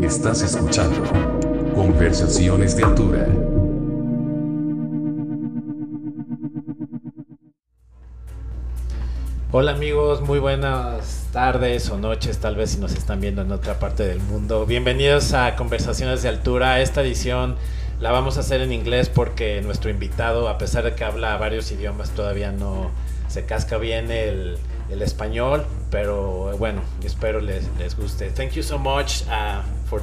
Estás escuchando Conversaciones de Altura. Hola amigos, muy buenas tardes o noches, tal vez si nos están viendo en otra parte del mundo. Bienvenidos a Conversaciones de Altura. Esta edición la vamos a hacer en inglés porque nuestro invitado, a pesar de que habla varios idiomas, todavía no se casca bien el, el español, pero bueno, espero les, les guste. Thank you so much uh, for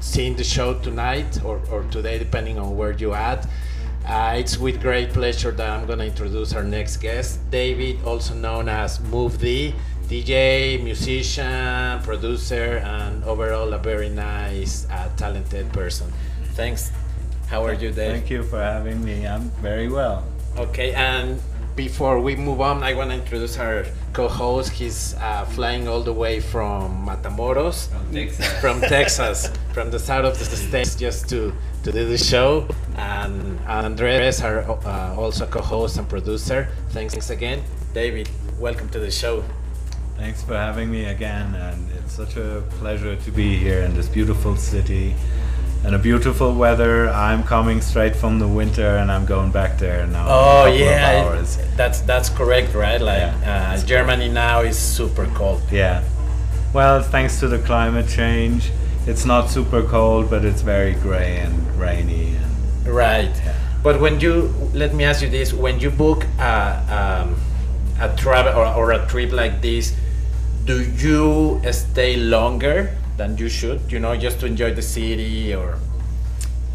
seeing the show tonight or, or today, depending on where you at. Uh, it's with great pleasure that I'm going to introduce our next guest, David, also known as Move D, DJ, musician, producer, and overall a very nice, uh, talented person. Thanks. How are you, Dave? Thank you for having me. I'm very well. Okay, and before we move on, I want to introduce our co-host. He's uh, flying all the way from Matamoros, From Texas. from Texas, from the south of the states, just to to do the show. And Andres, our uh, also co-host and producer. Thanks again, David. Welcome to the show. Thanks for having me again, and it's such a pleasure to be here in this beautiful city and a beautiful weather. I'm coming straight from the winter, and I'm going back there now. Oh yeah, that's that's correct, right? Like Yeah, uh, Germany now is super cold. Yeah. Well, thanks to the climate change, it's not super cold, but it's very gray and rainy. And Right. Yeah. But when you let me ask you this: when you book a um, a travel or, or a trip like this, do you stay longer than you should? You know, just to enjoy the city, or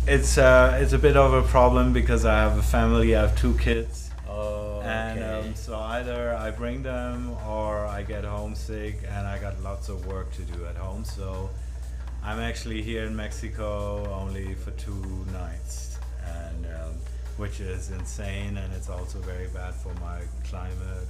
it's uh, it's a bit of a problem because I have a family. I have two kids. oh, And okay. um, so either I bring them or I get homesick and I got lots of work to do at home. So I'm actually here in Mexico only for two nights, and um, which is insane, and it's also very bad for my climate,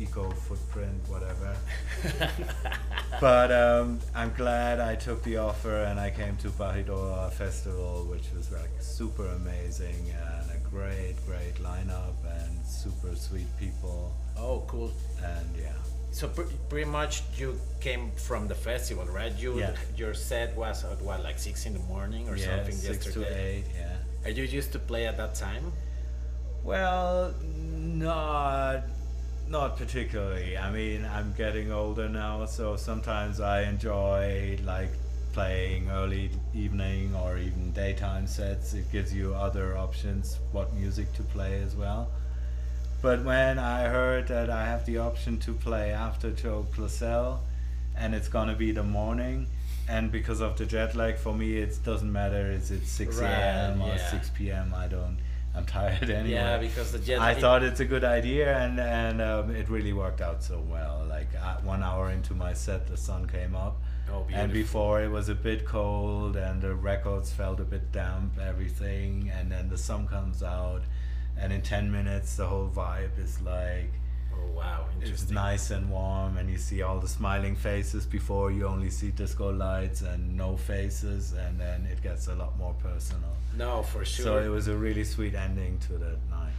eco footprint, whatever. but um, I'm glad I took the offer and I came to Bahidorá Festival, which was like super amazing and a great, great lineup and super sweet people. oh, cool. And yeah, So pre- pretty much you came from the festival, right? You Yeah. your set was at what, like six in the morning or yeah, something six yesterday. to eight, yeah. Are you used to play at that time? Well, not not particularly. I mean, I'm getting older now, so sometimes I enjoy like playing early evening or even daytime sets. It gives you other options what music to play as well. But when I heard that I have the option to play after Joe Claussell and it's gonna be the morning and because of the jet lag for me it doesn't matter is it 6 Right, a.m. or yeah. 6 p.m. I don't I'm tired anyway. Yeah, because the jet. I it- thought it's a good idea, and and um, it really worked out so well. Like uh, one hour into my set, the sun came up, Oh, and before it was a bit cold, and the records felt a bit damp, everything, and then the sun comes out, and in ten minutes the whole vibe is like Oh wow, it's nice and warm, and you see all the smiling faces before you only see disco lights and no faces, and then it gets a lot more personal. No, for sure. So it was a really sweet ending to that night.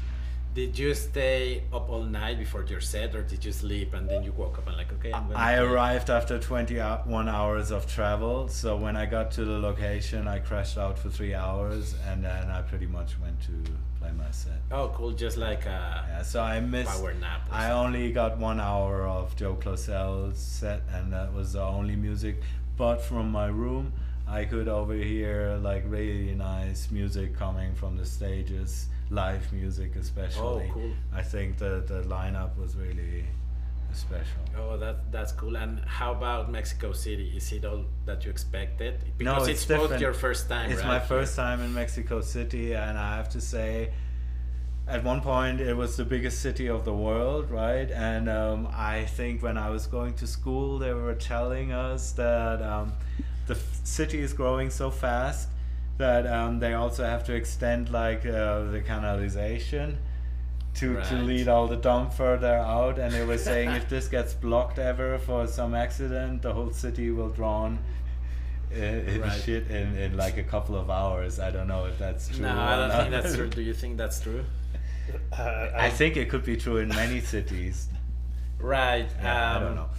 Did you stay up all night before your set, or did you sleep and then you woke up and like, okay, I'm. I arrived after 21 hours of travel, so when I got to the location, I crashed out for three hours, and then I pretty much went to play my set. Oh, cool! Just like a Yeah, so I missed. power nap. I something. only got one hour of Joe Claussell's set, and that was the only music. But from my room, I could overhear like really nice music coming from the stages, live music especially. Oh, cool. I think the the lineup was really special. Oh, that that's cool. And how about Mexico City? Is it all that you expected? Because it's it's, both your first time. It's right? my first time in Mexico City, and I have to say, at one point it was the biggest city of the world, right? And um, I think when I was going to school, they were telling us that um, the city is growing so fast that um, they also have to extend like uh, the canalization to, to lead all the dump further out and they were saying if this gets blocked ever for some accident the whole city will drown in, in Right. shit in, in like a couple of hours i don't know if that's true No, I don't not. think that's true. Do you think that's true? i think it could be true in many cities Right. Yeah, i um, don't know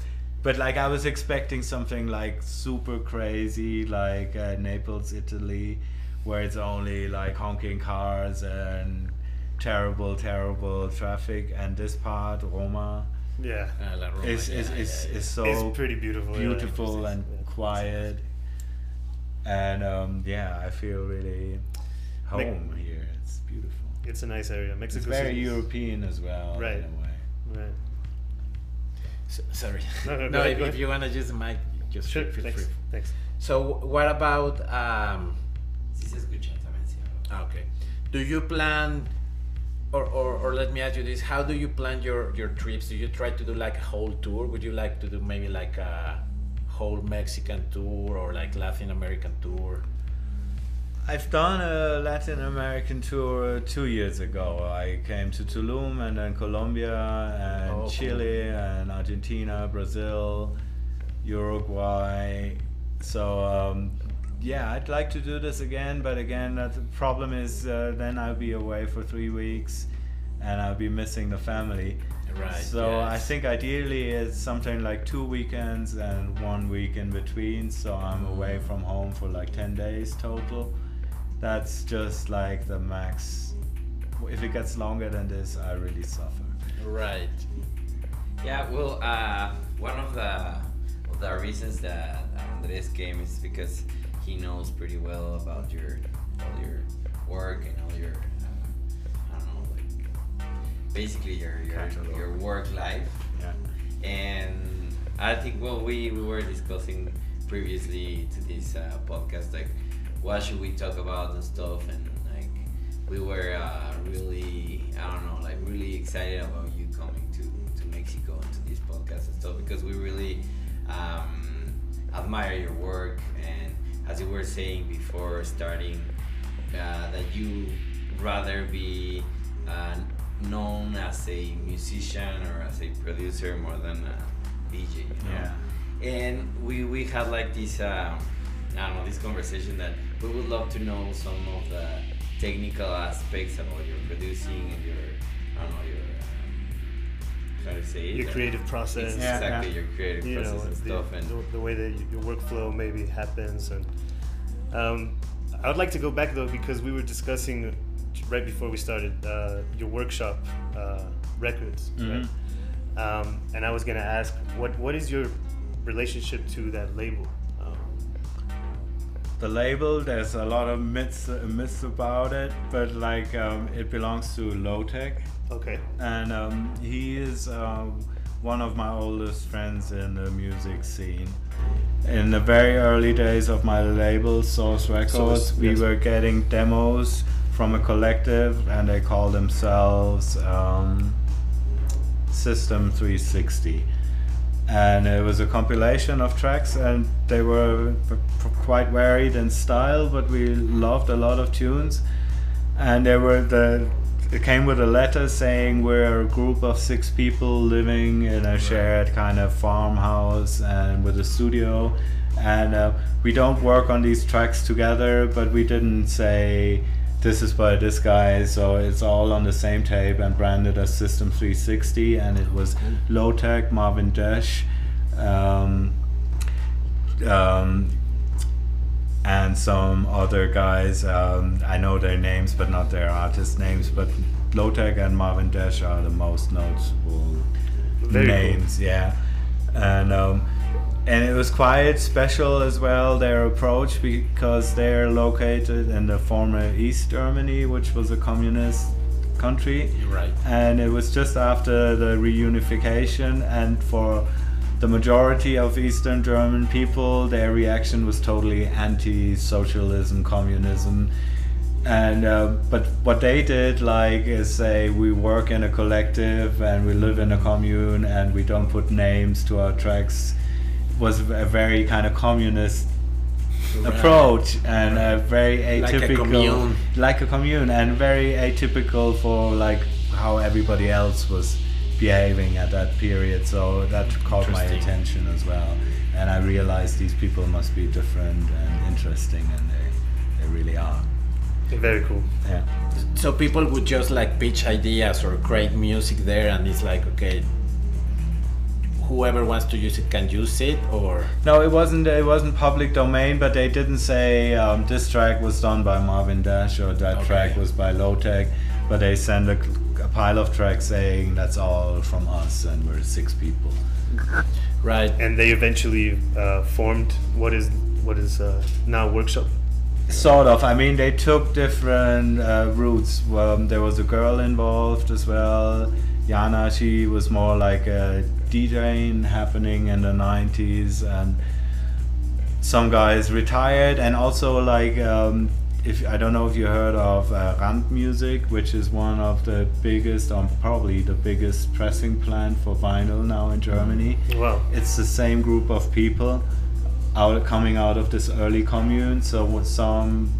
but like I was expecting something like super crazy, like uh, Naples, Italy, where it's only like honking cars and terrible, terrible traffic. And this part, Roma, Yeah. Ah, La Roma, is is, yeah, is, yeah, is so it's pretty beautiful. yeah. beautiful and Yeah. quiet. And um, yeah, I feel really Like- home here. It's beautiful. It's a nice area. It's Mexico very City. European as well, Right. in a way. Right. S- sorry. No, no, No, if, if you want to use the mic, just Sure. feel Thanks. free. Thanks. So, what about um, Sí se escucha también, sí. Ah, Okay. Do you plan, or, or, or let me ask you this: How do you plan your your trips? Do you try to do like a whole tour? Would you like to do maybe like a whole Mexican tour or like Latin American tour? I've done a Latin American tour two years ago. I came to Tulum and then Colombia and Oh, cool. Chile and Argentina, Brazil, Uruguay. So um, yeah, I'd like to do this again, but again, that the problem is uh, then I'll be away for three weeks, and I'll be missing the family. Right. So I think ideally it's something like two weekends and one week in between. So I'm away from home for like 10 days total. That's just like the max. If it gets longer than this, I really suffer. Right. Yeah, well, uh, one of the of the reasons that Andres came is because he knows pretty well about your all your work and all your uh, I don't know like basically your your, your work life Yeah. and I think well we, we were discussing previously to this uh, podcast like what should we talk about and stuff and like we were uh, really I don't know like really excited about you coming to, to Mexico and to this podcast and stuff because we really um, admire your work and as you were saying before starting uh, that you rather be uh, known as a musician or as a producer more than a DJ, you know? Yeah. And we, we had like this, um, I don't know, this conversation that we would love to know some of the technical aspects about your producing and your, I don't know, your, um, how to say it? Your creative process. Yeah, exactly, yeah. your creative you process know, and the, stuff. And the, the way that your workflow maybe happens. And um, I would like to go back though because we were discussing right before we started uh, your workshop uh, records, right? Um, and I was gonna ask, what what is your relationship to that label? The label, there's a lot of myths, myths about it, but like um, it belongs to Lowtec. okay, and um, he is um, one of my oldest friends in the music scene. In the very early days of my label, Source Records, Source, we yes. were getting demos from a collective, and they call themselves um, System 360. And it was a compilation of tracks, and they were quite varied in style, but we loved a lot of tunes. And there were the it came with a letter saying we're a group of six people living in a shared kind of farmhouse and with a studio. And uh, we don't work on these tracks together but we didn't say this is by this guy so it's all on the same tape and branded as system 360 and it was low tech Marvin Dash um, um, and some other guys. Um, I know their names, but not their artist names. But Lowtec and Marvin Dash are the most notable Very cool. names. Yeah, and um, and it was quite special as well their approach because they're located in the former East Germany, which was a communist country. Right. and it was just after the reunification and for the majority of eastern german people their reaction was totally anti-socialism communism. And uh, but what they did like is say we work in a collective and we live in a commune and we don't put names to our tracks was a very kind of communist Right. approach and a very Like a atypical commune. like a commune and very atypical for like how everybody else was behaving at that period so that caught my attention as well and i realized these people must be different and interesting and they, they really are very cool. yeah So people would just like pitch ideas or create music there, and it's like, okay, whoever wants to use it can use it, or No, it wasn't. It wasn't public domain, but they didn't say um, this track was done by Marvin Dash or that Okay. track was by Lowtec. But they sent a, a pile of tracks saying that's all from us, and we're six people. right? And they eventually uh, formed what is what is uh, now Workshop. Sort of. I mean, they took different uh, routes. Um, there was a girl involved as well. Jana, she was more like a DJing happening in the 90s, and some guys retired, and also like um, if I don't know if you heard of uh, Rand Music, which is one of the biggest, um, probably the biggest pressing plant for vinyl now in Germany Wow. it's the same group of people out coming out of this early commune. So what some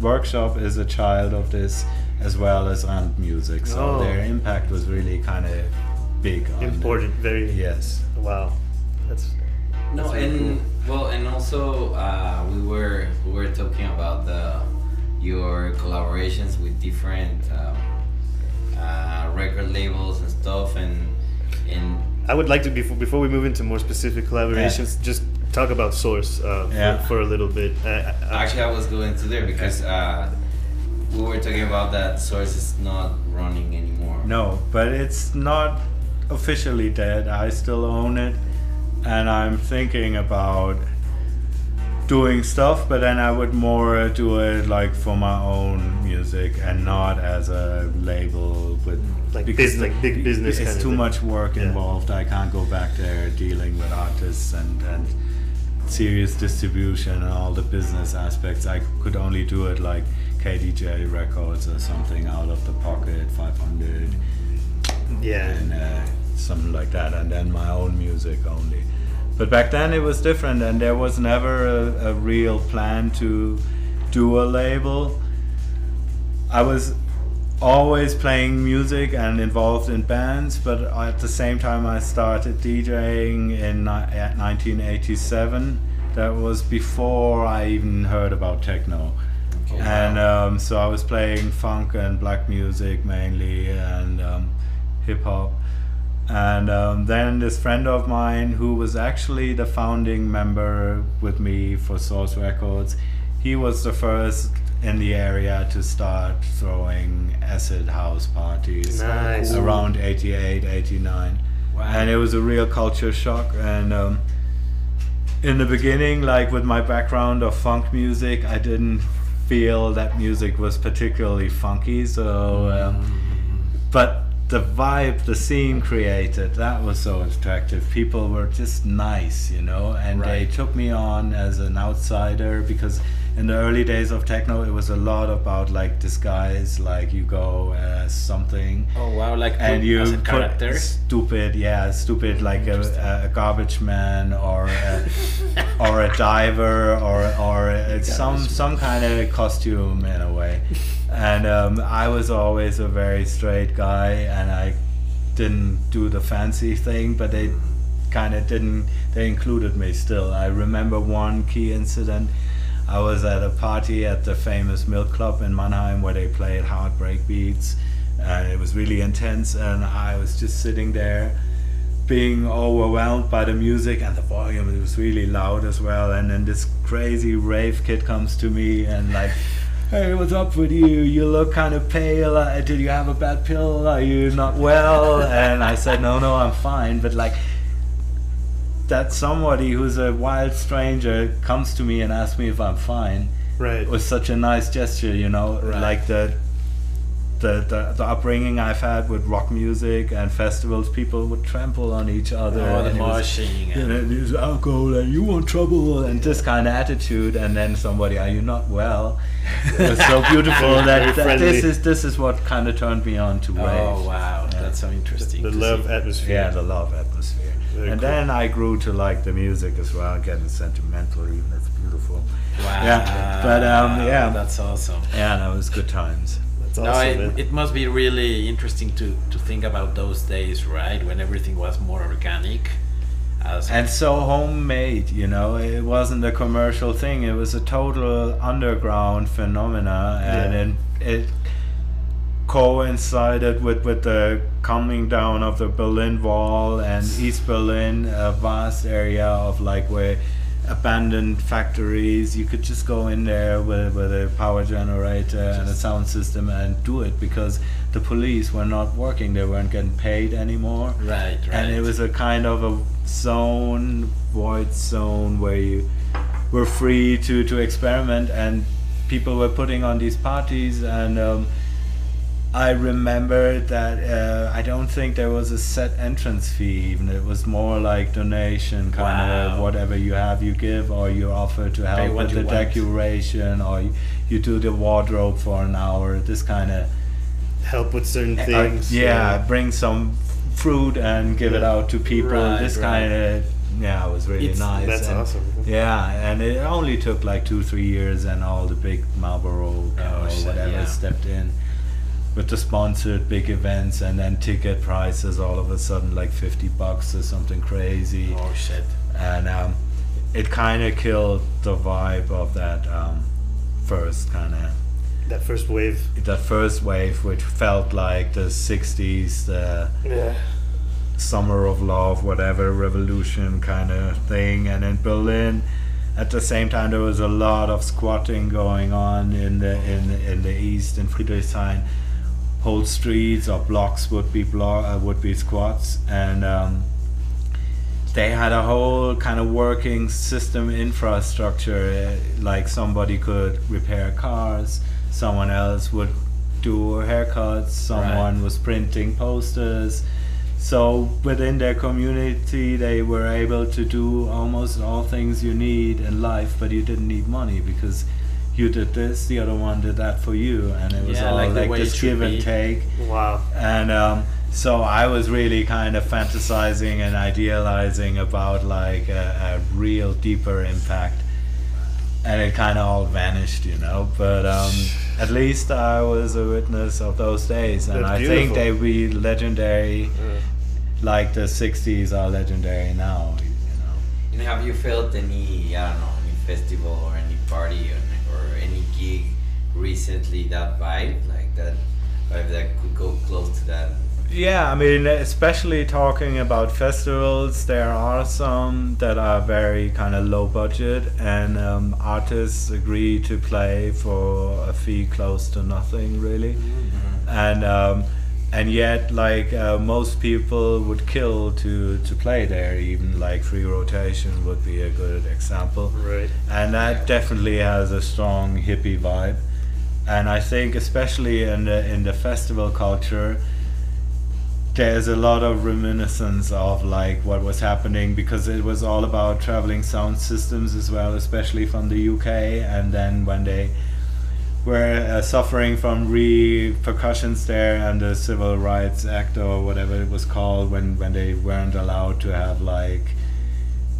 workshop is a child of this as well as Rand music. So Oh. their impact was really kind of big. on it. Important. Very. Yes. Wow. That's. No, that's really and cool. well, and also uh, we were we were talking about the your collaborations with different um, uh, record labels and stuff, and and I would like to before before we move into more specific collaborations, just talk about Source uh, Yeah. for, for a little bit. Uh, uh, actually I was going to there because uh, we were talking about that Source is not running anymore. No, but it's not officially dead. I still own it, and I'm thinking about doing stuff, but then I would more do it like for my own music and not as a label with Like because bus- like big business It's too much work Yeah. involved. I can't go back there dealing with artists and and serious distribution and all the business aspects. I could only do it like KDJ Records or something out of the pocket, 500 yeah. and uh, something like that, and then my own music only. But back then it was different, and there was never a, a real plan to do a label. I was always playing music and involved in bands, but at the same time I started DJing in ni- 1987. That was before I even heard about techno. Okay. And um, so I was playing funk and black music mainly and um, hip hop. And um, then this friend of mine, who was actually the founding member with me for Source Records, he was the first in the area to start throwing acid house parties Nice. around 88, 89. Wow. And it was a real culture shock. And um, in the beginning, like with my background of funk music, I didn't feel that music was particularly funky. So, um, but the vibe, the scene created, that was so attractive. People were just nice, you know, and they took me on as an outsider because in the early days of techno, it was a lot about like disguise, like you go as something Oh wow! Like and you as a put character. stupid, yeah, stupid like a, a garbage man or a, or a diver or or a, some some kind of costume in a way. And um, I was always a very straight guy, and I didn't do the fancy thing, but they kind of didn't. They included me still. I remember one key incident. I was at a party at the famous Milk Club in Mannheim where they played heartbreak beats, and it was really intense. And I was just sitting there, being overwhelmed by the music and the volume. It was really loud as well. And then this crazy rave kid comes to me and like. Hey, what's up with you? You look kind of pale. Uh, did you have a bad pill? Are you not well? And I said, No, no, I'm fine. But like, that somebody who's a wild stranger comes to me and asks me if I'm fine Right. was such a nice gesture, you know, Right. like the, the the the upbringing I've had with rock music and festivals. People would trample on each other. Oh, the and was- moshing and and then there's alcohol and you want trouble and this kind of attitude and then somebody are you not well it was so beautiful that, that this is this is what kind of turned me on to wave. oh wow, Yeah. that's so interesting. The to love see. atmosphere. yeah the love atmosphere Very and cool. then I grew to like the music as well getting sentimental even it's beautiful Wow. Yeah, but, um, yeah. that's awesome. yeah that was good times That's no, awesome, it, it must be really interesting to, to think about those days, right? When everything was more organic. As and so homemade you know it wasn't a commercial thing it was a total underground phenomena and Yeah. it, it coincided with with the coming down of the Berlin Wall and East Berlin, a vast area of like where abandoned factories. You could just go in there with, with a power generator and a sound system and do it because the police were not working. They weren't getting paid anymore. Right, right. And it was a kind of a zone, void zone where you were free to, to experiment and people were putting on these parties and um, I remember that uh, I don't think there was a set entrance fee. Even it was more like donation, kind of whatever you have, you give, or you offer to help with the decoration, or you, you do the wardrobe for an hour. This kind of Help with certain eh, uh, things. yeah, bring some fruit and give it out to people. Right, this right. kind of yeah, it was really It's- nice. That's and- awesome. Yeah, and it only took like two, three years, and all the big Marlboro Oh, uh, or shit, whatever yeah. stepped in with the sponsored big events, and then ticket prices all of a sudden like fifty bucks or something crazy, Oh shit. and um, it kind of killed the vibe of that um, first kind of That first wave. that first wave, which felt like the '60s, the Yeah. summer of love, whatever revolution kind of thing. And in Berlin, at the same time, there was a lot of squatting going on in the in in the east in Friedrichshain. Whole streets or blocks would be blo- uh, would be squats, and um, they had a whole kind of working system infrastructure. uh, Like somebody could repair cars, someone else would do haircuts, someone was printing posters. So within their community, they were able to do almost all things you need in life, but you didn't need money because you did this, the other one did that for you, and it was Yeah, all like like, the way it this give and be. take. Wow. And um, so I was really kind of fantasizing and idealizing about like a, a real deeper impact. And it kind of all vanished, you know. But um, at least I was a witness of those days, and That's I think beautiful. they be legendary, Uh, like the '60s are legendary now. You know. And have you felt any, I don't know, any festival or any party or, or any gig recently that vibe, like that vibe that could go close to that? Yeah, I mean, especially talking about festivals, there are some that are very kind of low budget, and um, artists agree to play for a fee close to nothing, really. And um, and yet, like uh, most people would kill to to play there. Even like free rotation would be a good example right. and that definitely has a strong hippie vibe and i think especially in the in the festival culture there's a lot of reminiscence of like what was happening because it was all about traveling sound systems as well especially from the uk and then when they were uh, suffering from repercussions there and the civil rights act or whatever it was called when when they weren't allowed to have like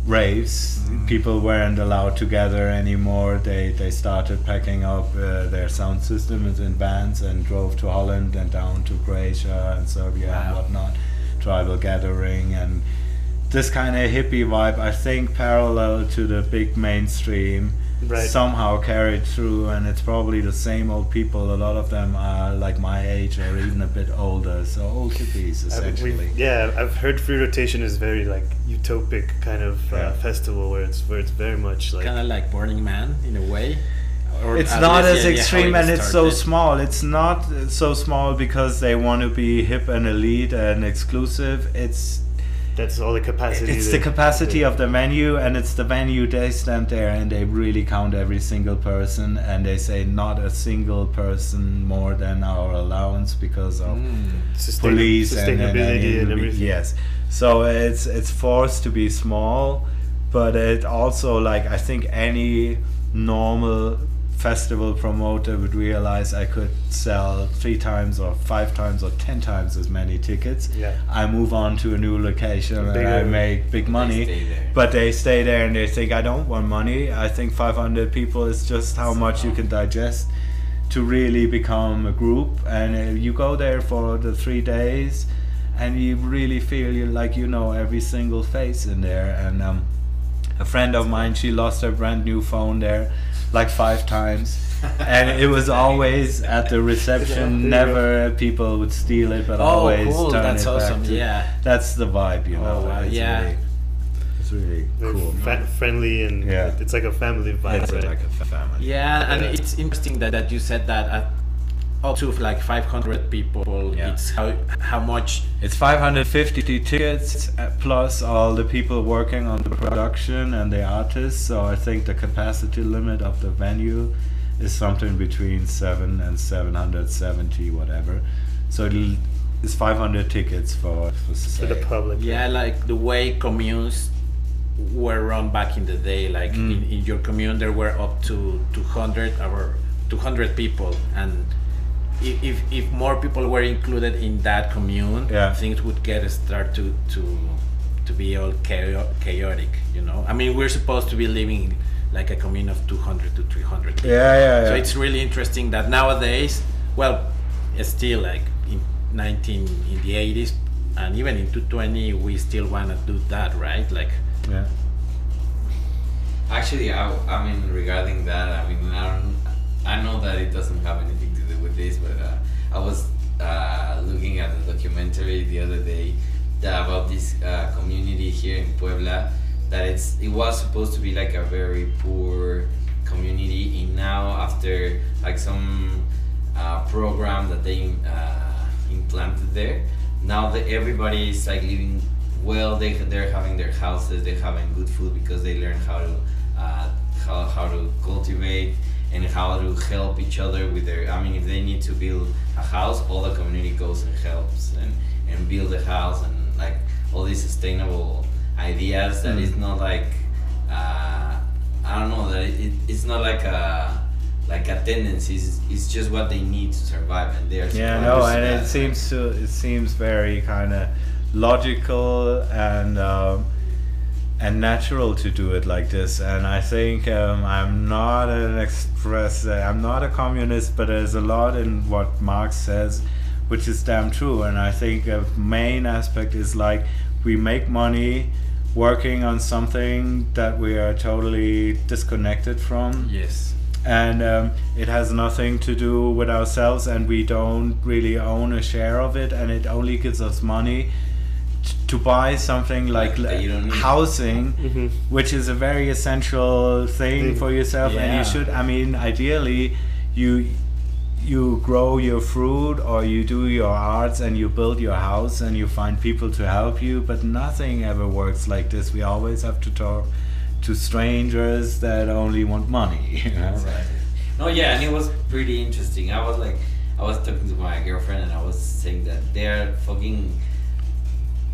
raves. People weren't allowed to gather anymore. They they started packing up uh, their sound systems in bands and drove to holland and down to croatia and serbia and whatnot. Tribal gathering and this kind of hippie vibe. I think parallel to the big mainstream Right. somehow carried through and it's probably the same old people a lot of them are like my age or even a bit older so old hippies I- we've- essentially yeah, I've heard Free Rotation is very like utopic kind of uh, Yeah. festival where it's where it's very much like Kind of like Burning Man in a way. Or it's not as yeah, yeah, extreme it and it's so started. small it's not so small because they want to be hip and elite and exclusive it's that's all the capacity. it's the capacity of the venue and it's the venue they stand there and they really count every single person and they say not a single person more than our allowance because of Mm. sustain- police and, and, and, and- everything. yes so it's it's forced to be small but it also like i think any normal festival promoter would realize i could sell three times or five times or ten times as many tickets. Yeah. i move on to a new location and i make big money. there. but they stay there and they think i don't want money. I think 500 people is just how much you can digest to really become a group. And uh, you go there for the three days and you really feel you like you know every single face in there. And um, a friend of mine she lost her brand new phone there like five times and it was always at the reception. Never people would steal it, but Oh, always cool, turn that's it awesome, back. To, yeah. that's the vibe, you Oh, know. wow, It's yeah. really, it's really They're cool. fa- friendly and Yeah. it's like a family vibe. It's right? like a family. Yeah, and Yeah. it's interesting that, that you said that at up to like 500 people, Yeah. it's how how much It's 550 tickets uh, plus all the people working on the production and the artists. So I think the capacity limit of the venue is something between seven and 770, whatever. So it'll, it's 500 tickets for for, For the public. Yeah, like the way communes were run back in the day. Like Mm. in, in your commune, there were up to 200 or 200 people, and if, if, if more people were included in that commune, Yeah. things would get start to to to be all chaotic. You know, I mean, we're supposed to be living like a commune of 200 to 300 people. Yeah, yeah, yeah. So it's really interesting that nowadays, well, it's still like in 19 in the 80s and even in 220 we still want to do that, right? Like yeah. Actually, I, I mean, regarding that, I mean, I don't, I know that it doesn't have anything do with this, but uh, I was uh, looking at a documentary the other day about this uh, community here in Puebla. That it's it was supposed to be like a very poor community, and now after like some uh, program that they uh, implanted there, now that everybody is like living well. They they're having their houses, they're having good food because they learn how to uh, how, how to cultivate and how to help each other with their. I mean, if they need to build a house, all the community goes and helps and and build a house and like all these sustainable ideas that Mm. is not like uh, I don't know that it, it's not like a like a tendency. It's, it's just what they need to survive, and they're Yeah, no, and it seems to it seems very kind of logical and um, and natural to do it like this. And I think um, I'm not an express. Uh, I'm not a communist, but there's a lot in what Marx says, which is damn true. And I think a main aspect is like we make money working on something that we are totally disconnected from yes, and um, it has nothing to do with ourselves and we don't really own a share of it and it only gives us money to buy something like That you don't need. housing Mhm. which is a very essential thing Thing. for yourself and you should i mean ideally you you grow your fruit or you do your arts and you build your house and you find people to help you but nothing ever works like this we always have to talk to strangers that only want money you know? No, yeah, and it was pretty interesting. I was like, I was talking to my girlfriend, and I was saying that they're fucking.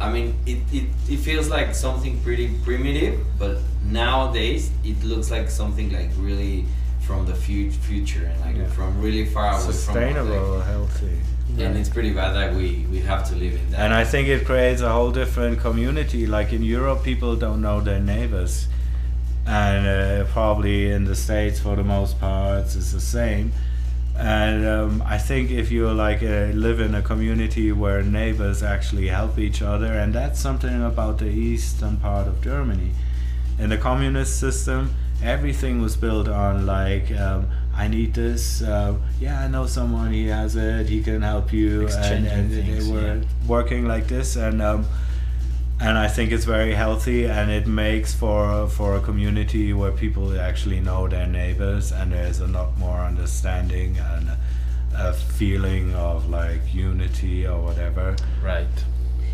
I mean, it, it, it feels like something pretty primitive, but nowadays it looks like something like really from the fu- future and like Yeah. from really far away sustainable healthy from. Like, and it's pretty bad that we we have to live in that. and i think it creates a whole different community like in europe people don't know their neighbors and uh, probably in the states for the most part it's the same and um, i think if you like uh, live in a community where neighbors actually help each other and that's something about the eastern part of germany. In the communist system everything was built on like um, i need this uh, yeah i know someone he has it he can help you. And, and they were yeah. working like this. And um, and I think it's very healthy and it makes for for a community where people actually know their neighbors and there's a lot more understanding and a feeling of like unity or whatever. Right.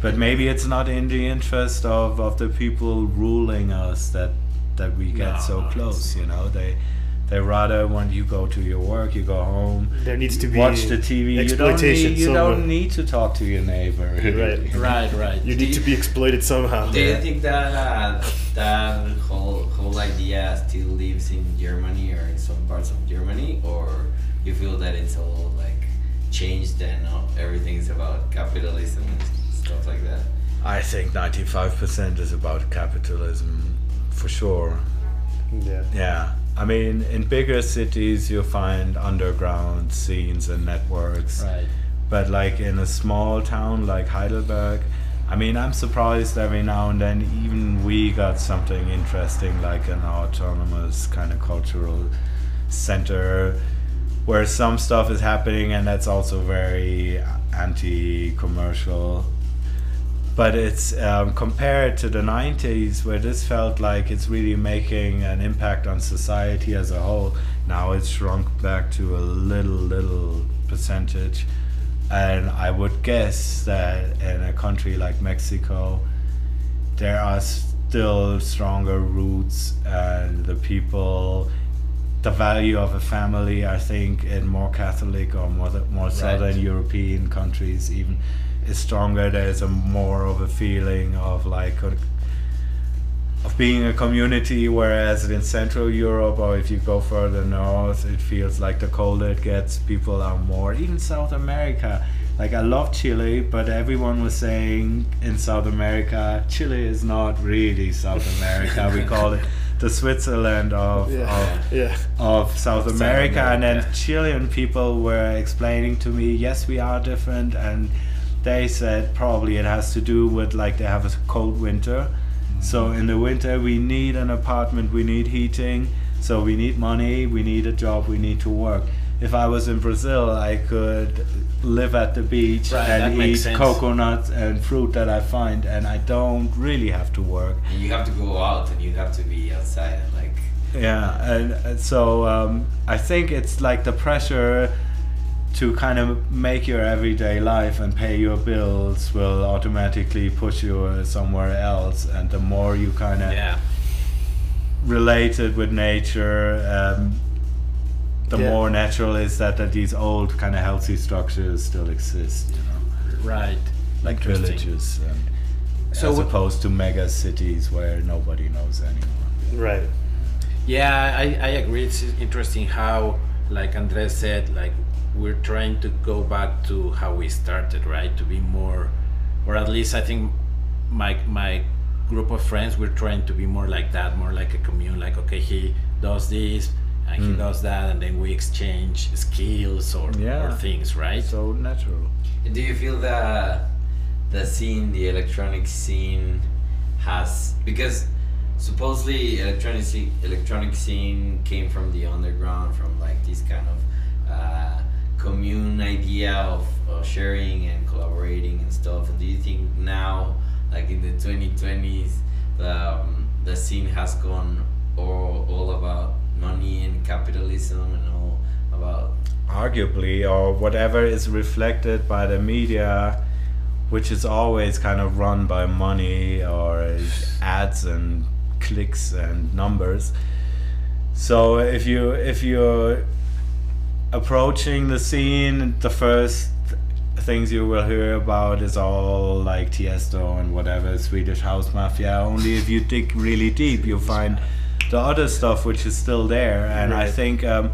but maybe it's not in the interest of, of the people ruling us that that we get No, so no, close you know? They they rather when you go to your work you go home There needs to be watch the TV you don't need, you don't need to talk to your neighbor Right. Right, right. You need to be exploited somehow. Do you think that uh, that whole whole idea still lives in Germany or in some parts of Germany, or you feel that it's all like changed and everything's about capitalism and stuff like that? I think 95% is about capitalism for sure. Yeah. Yeah. I mean, in bigger cities, you find underground scenes and networks. Right. But like in a small town like Heidelberg, I mean, I'm surprised every now and then even we got something interesting like an autonomous kind of cultural center where some stuff is happening and that's also very anti-commercial but it's um, compared to the 90s where this felt like it's really making an impact on society as a whole now it's shrunk back to a little little percentage and i would guess that in a country like mexico there are still stronger roots and the people the value of a family i think in more catholic or more, more Right. southern european countries even is stronger there's a more of a feeling of like a, of being a community whereas in central europe or if you go further north it feels like the colder it gets people are more even south america like i love chile but everyone was saying in south america chile is not really south america we call it the switzerland of, Yeah. of Yeah. of South South America, and then America. Chilean people were explaining to me, yes, we are different, and they said probably it has to do with like they have a cold winter, so in the winter we need an apartment, we need heating, so we need money, we need a job, we need to work. If I was in Brazil, I could live at the beach Right, and eat coconuts and fruit that I find, and I don't really have to work. And you have to go out and you have to be outside and like Yeah, and, and so um, I think it's like the pressure to kind of make your everyday life and pay your bills will automatically push you uh, somewhere else, and the more you kind of Yeah. relate it with nature, um, the Yeah. more natural is that, that these old kind of healthy structures still exist, you know, Right. like villages, and, So as opposed to mega cities where nobody knows anyone. Right. Yeah, I, I agree. It's interesting how, like Andres said, like we're trying to go back to how we started, right? To be more, or at least I think my my group of friends we're trying to be more like that, more like a commune. Like okay, he does this and he Mm. does that, and then we exchange skills or, Yeah. or things, right? So natural. Do you feel the the scene, the electronic scene, has because supposedly electronic scene, electronic scene came from the underground, from like this kind of uh, commune idea of, of sharing and collaborating and stuff. And do you think now, like in the twenty twenties, the um, the scene has gone all, all about money and capitalism and all about arguably or whatever is reflected by the media which is always kind of run by money or ads and clicks and numbers so if you if you're approaching the scene the first things you will hear about is all like Tiesto and whatever Swedish house mafia. Only if you dig really deep you find the other stuff which is still there. And I think um,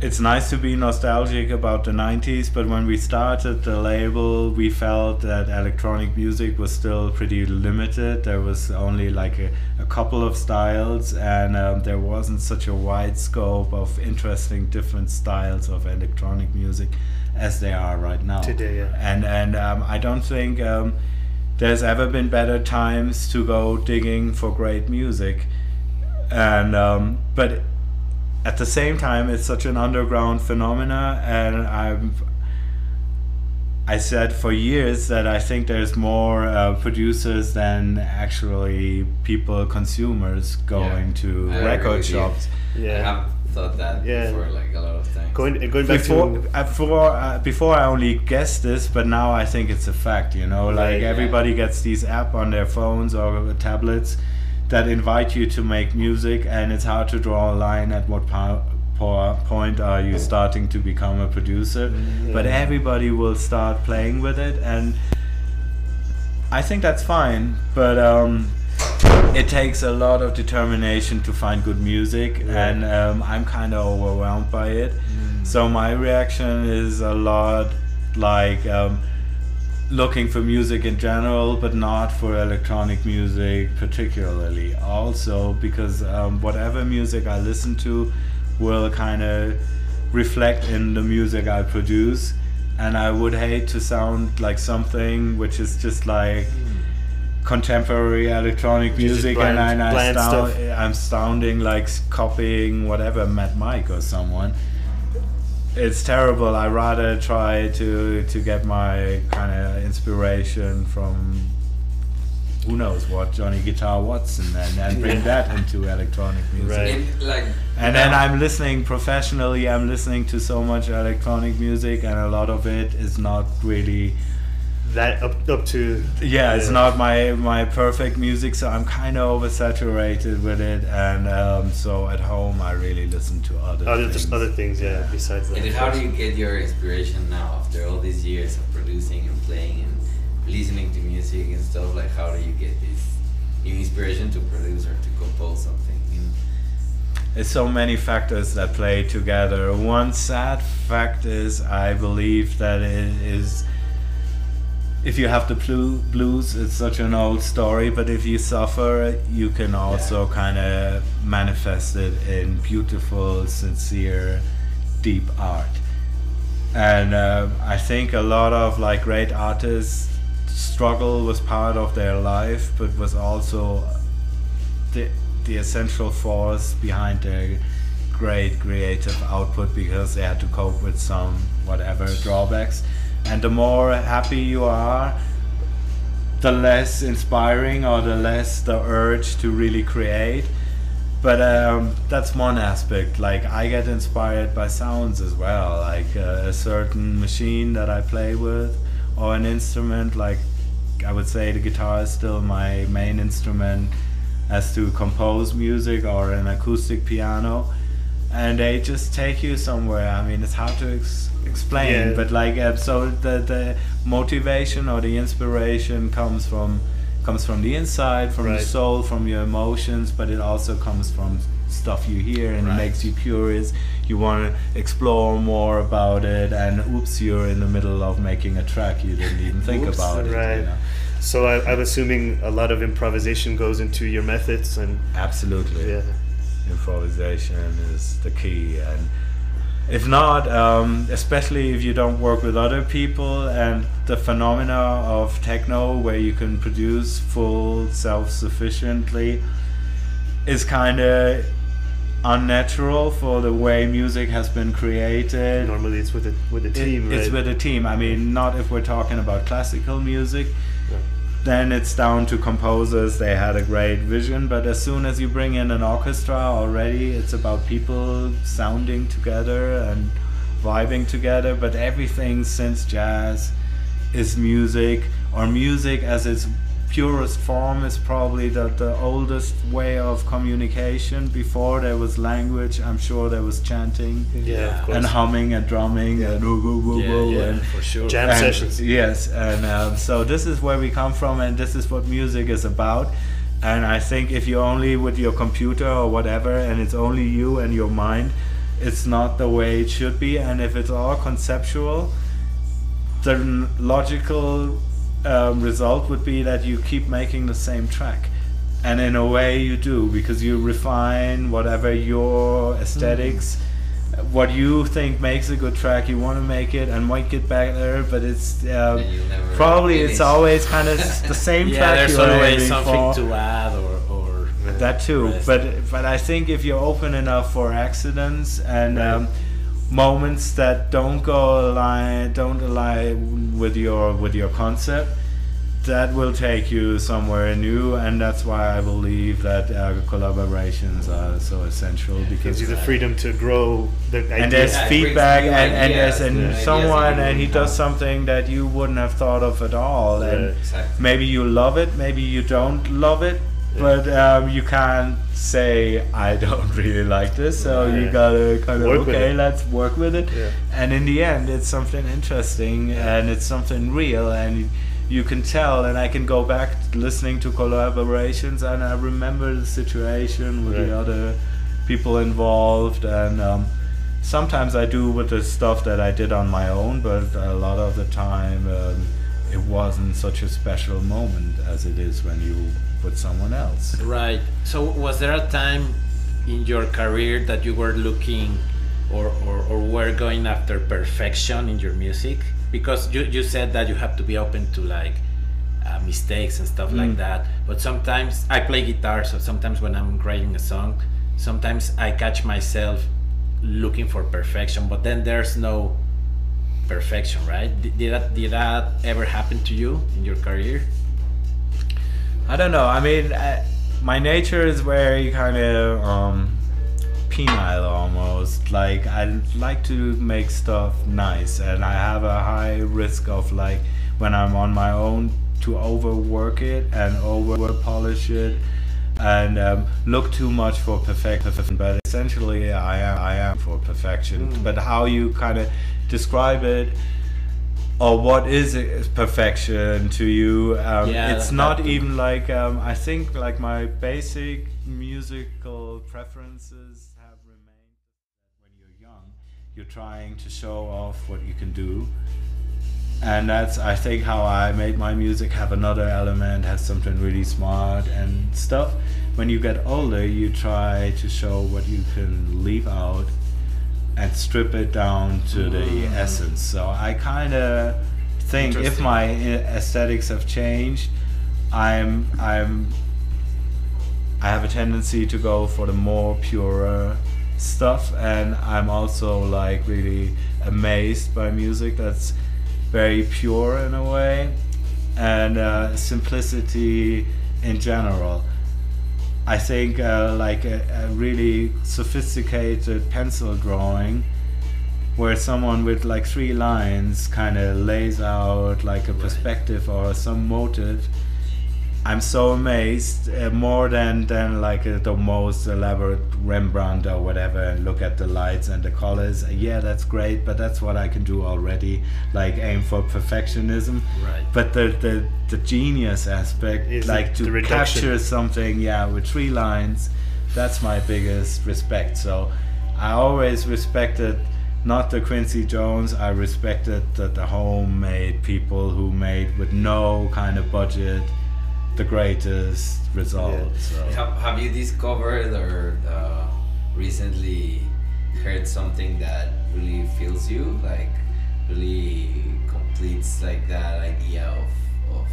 it's nice to be nostalgic about the 90s but when we started the label we felt that electronic music was still pretty limited. There was only like a, a couple of styles and um, there wasn't such a wide scope of interesting different styles of electronic music as there are right now. Today, yeah. and and um, i don't think um, there's ever been better times to go digging for great music. And um, but at the same time it's such an underground phenomena and i'm I said for years that I think there's more uh, producers than actually people, consumers going Yeah, to I record with you. shops. I Yeah. have thought that Yeah. before, like a lot of times. Going going back Before, to uh, before, uh, before I only guessed this, but now I think it's a fact. You know, Right, like yeah. everybody gets these app on their phones or tablets that invite you to make music, and it's hard to draw a line at what po- po- point are you starting to become a producer. But everybody will start playing with it, and I think that's fine. But um, it takes a lot of determination to find good music, and um, I'm kind of overwhelmed by it. So my reaction is a lot like um, looking for music in general, but not for electronic music particularly. Also, because um, whatever music I listen to will kind of reflect in the music I produce, and I would hate to sound like something which is just like contemporary electronic music bland- and I, I sound, I'm sounding like copying whatever Matt Mike or someone. It's terrible. I rather try to to get my kind of inspiration from who knows what Johnny Guitar Watson and, and bring that into electronic music. Right. It, like And then I'm listening professionally. I'm listening to so much electronic music, and a lot of it is not really. That up up to Yeah, it's not my my perfect music, so I'm kind of oversaturated with it, and um, so at home I really listen to other. other things. other things. Yeah, besides that. And how do you get your inspiration now after all these years of producing and playing and listening to music and stuff? Like, how do you get this new inspiration to produce or to compose something? new? There's so many factors that play together. One sad fact is I believe that it is if you have the blu- blues, it's such an old story, but if you suffer, you can also kind of manifest it in beautiful, sincere, deep art. And uh, I think a lot of like great artists struggle was part of their life, but was also the the essential force behind their great creative output because they had to cope with some whatever drawbacks. And the more happy you are, the less inspiring or the less the urge to really create. But um, that's one aspect. Like I get inspired by sounds as well, like uh, a certain machine that I play with, or an instrument. Like I would say, the guitar is still my main instrument as to compose music or an acoustic piano, and they just take you somewhere. I mean, it's hard to ex- explain, Yeah. but like uh, so the the motivation or the inspiration comes from comes from the inside, from Right. the soul, from your emotions, but it also comes from stuff you hear and Right. it makes you curious. You want to explore more about it, and oops, you're in the middle of making a track you didn't even think Oops. about it. Right. You know? So I, I'm assuming a lot of improvisation goes into your methods, and Absolutely. yeah, improvisation is the key and if not um, especially if you don't work with other people and the phenomena of techno where you can produce full self-sufficiently is kind of unnatural for the way music has been created. Normally it's with a with a It- team, it's with a team. I mean not if we're talking about classical music. Then it's down to composers. They had a great vision. But as soon as you bring in an orchestra already it's about people sounding together and vibing together. But everything since jazz is music or music as its purest form is probably the, the oldest way of communication before there was language i'm sure there was chanting yeah, and humming and drumming and woo, woo, woo, Yeah, woo, yeah, and for sure. Jam and- sessions. Yes, and um, so this is where we come from, and this is what music is about. And I think if you're only with your computer or whatever, and it's only you and your mind, it's not the way it should be. And if it's all conceptual, the logical um, result would be that you keep making the same track. And in a way, you do because you refine whatever your aesthetics, what you think makes a good track. You want to make it and make it better, but it's um, And you'll never probably finish. it's always kind of the same yeah, track. there's always something for. to add or, or That too, but but I think if you're open enough for accidents and Right. um, moments that don't go align, don't align with your with your concept, that will take you somewhere new, and that's why I believe that uh, collaborations are so essential gives because you the freedom to grow the idea. and there's Yeah, feedback new and, and there's an, new someone and he does something that you wouldn't have thought of at all and Exactly. maybe you love it maybe you don't love it Yeah. But um, you can't say I don't really like this so you gotta kind of Work okay let's work with it Yeah. and in the end it's something interesting and it's something real and you can tell and I can go back listening to collaborations and I remember the situation with Right. the other people involved and um, sometimes I do with the stuff that I did on my own but a lot of the time um, it wasn't such a special moment as it is when you with someone else Right. So was there a time in your career that you were looking or, or, or were going after perfection in your music? Because you, you said that you have to be open to like uh, mistakes and stuff like Mm. that. But sometimes I play guitar, so sometimes when I'm writing a song, sometimes I catch myself looking for perfection, but then there's no perfection, right? Did, did that did that ever happen to you in your career? I don't know. I mean, I, my nature is very kind of um, penile almost. Like I like to make stuff nice, and I have a high risk of like when I'm on my own to overwork it and over polish it and um, look too much for perfection. But essentially, I am I am for perfection. Mm. But how you kind of describe it or what is perfection to you? Um, Yeah, it's not even like um, i think like my basic musical preferences have remained. When you're young you're trying to show off what you can do. And that's i think how i made my music have another element has something really smart and stuff. When you get older you try to show what you can leave out and strip it down to the Mm. essence. So I kind of think if my aesthetics have changed, I'm I'm I have a tendency to go for the more purer stuff, and I'm also like really amazed by music that's very pure in a way, and uh, simplicity in general. I think uh, like a, a really sophisticated pencil drawing where someone with like three lines kind of lays out like a perspective or some motive I'm so amazed uh, more than than like uh, the most elaborate Rembrandt or whatever and look at the lights and the colors. Yeah that's great but that's what I can do already like aim for perfectionism. Right. but the the, the genius aspect Is like to capture something yeah with three lines that's my biggest respect. So I always respected not the Quincy Jones I respected the, the homemade people who made with no kind of budget the greatest result Yeah. so. Have, have you discovered or uh, recently heard something that really feels you, like really completes like that idea of, of,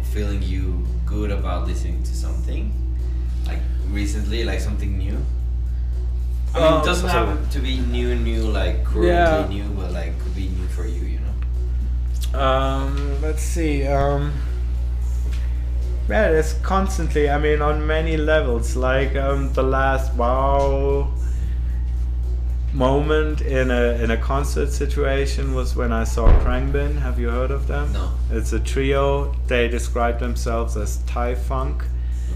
of feeling you good about listening to something, like recently, like something new? I mean, Um, it doesn't so- have to be new, new, like currently Yeah. new, but like could be new for you, you know? Um, let's see. Um, yeah, it's constantly. I mean, on many levels. Like um, the last wow moment in a in a concert situation was when I saw Khruangbin. Have you heard of them? No. It's a trio. They describe themselves as Thai funk.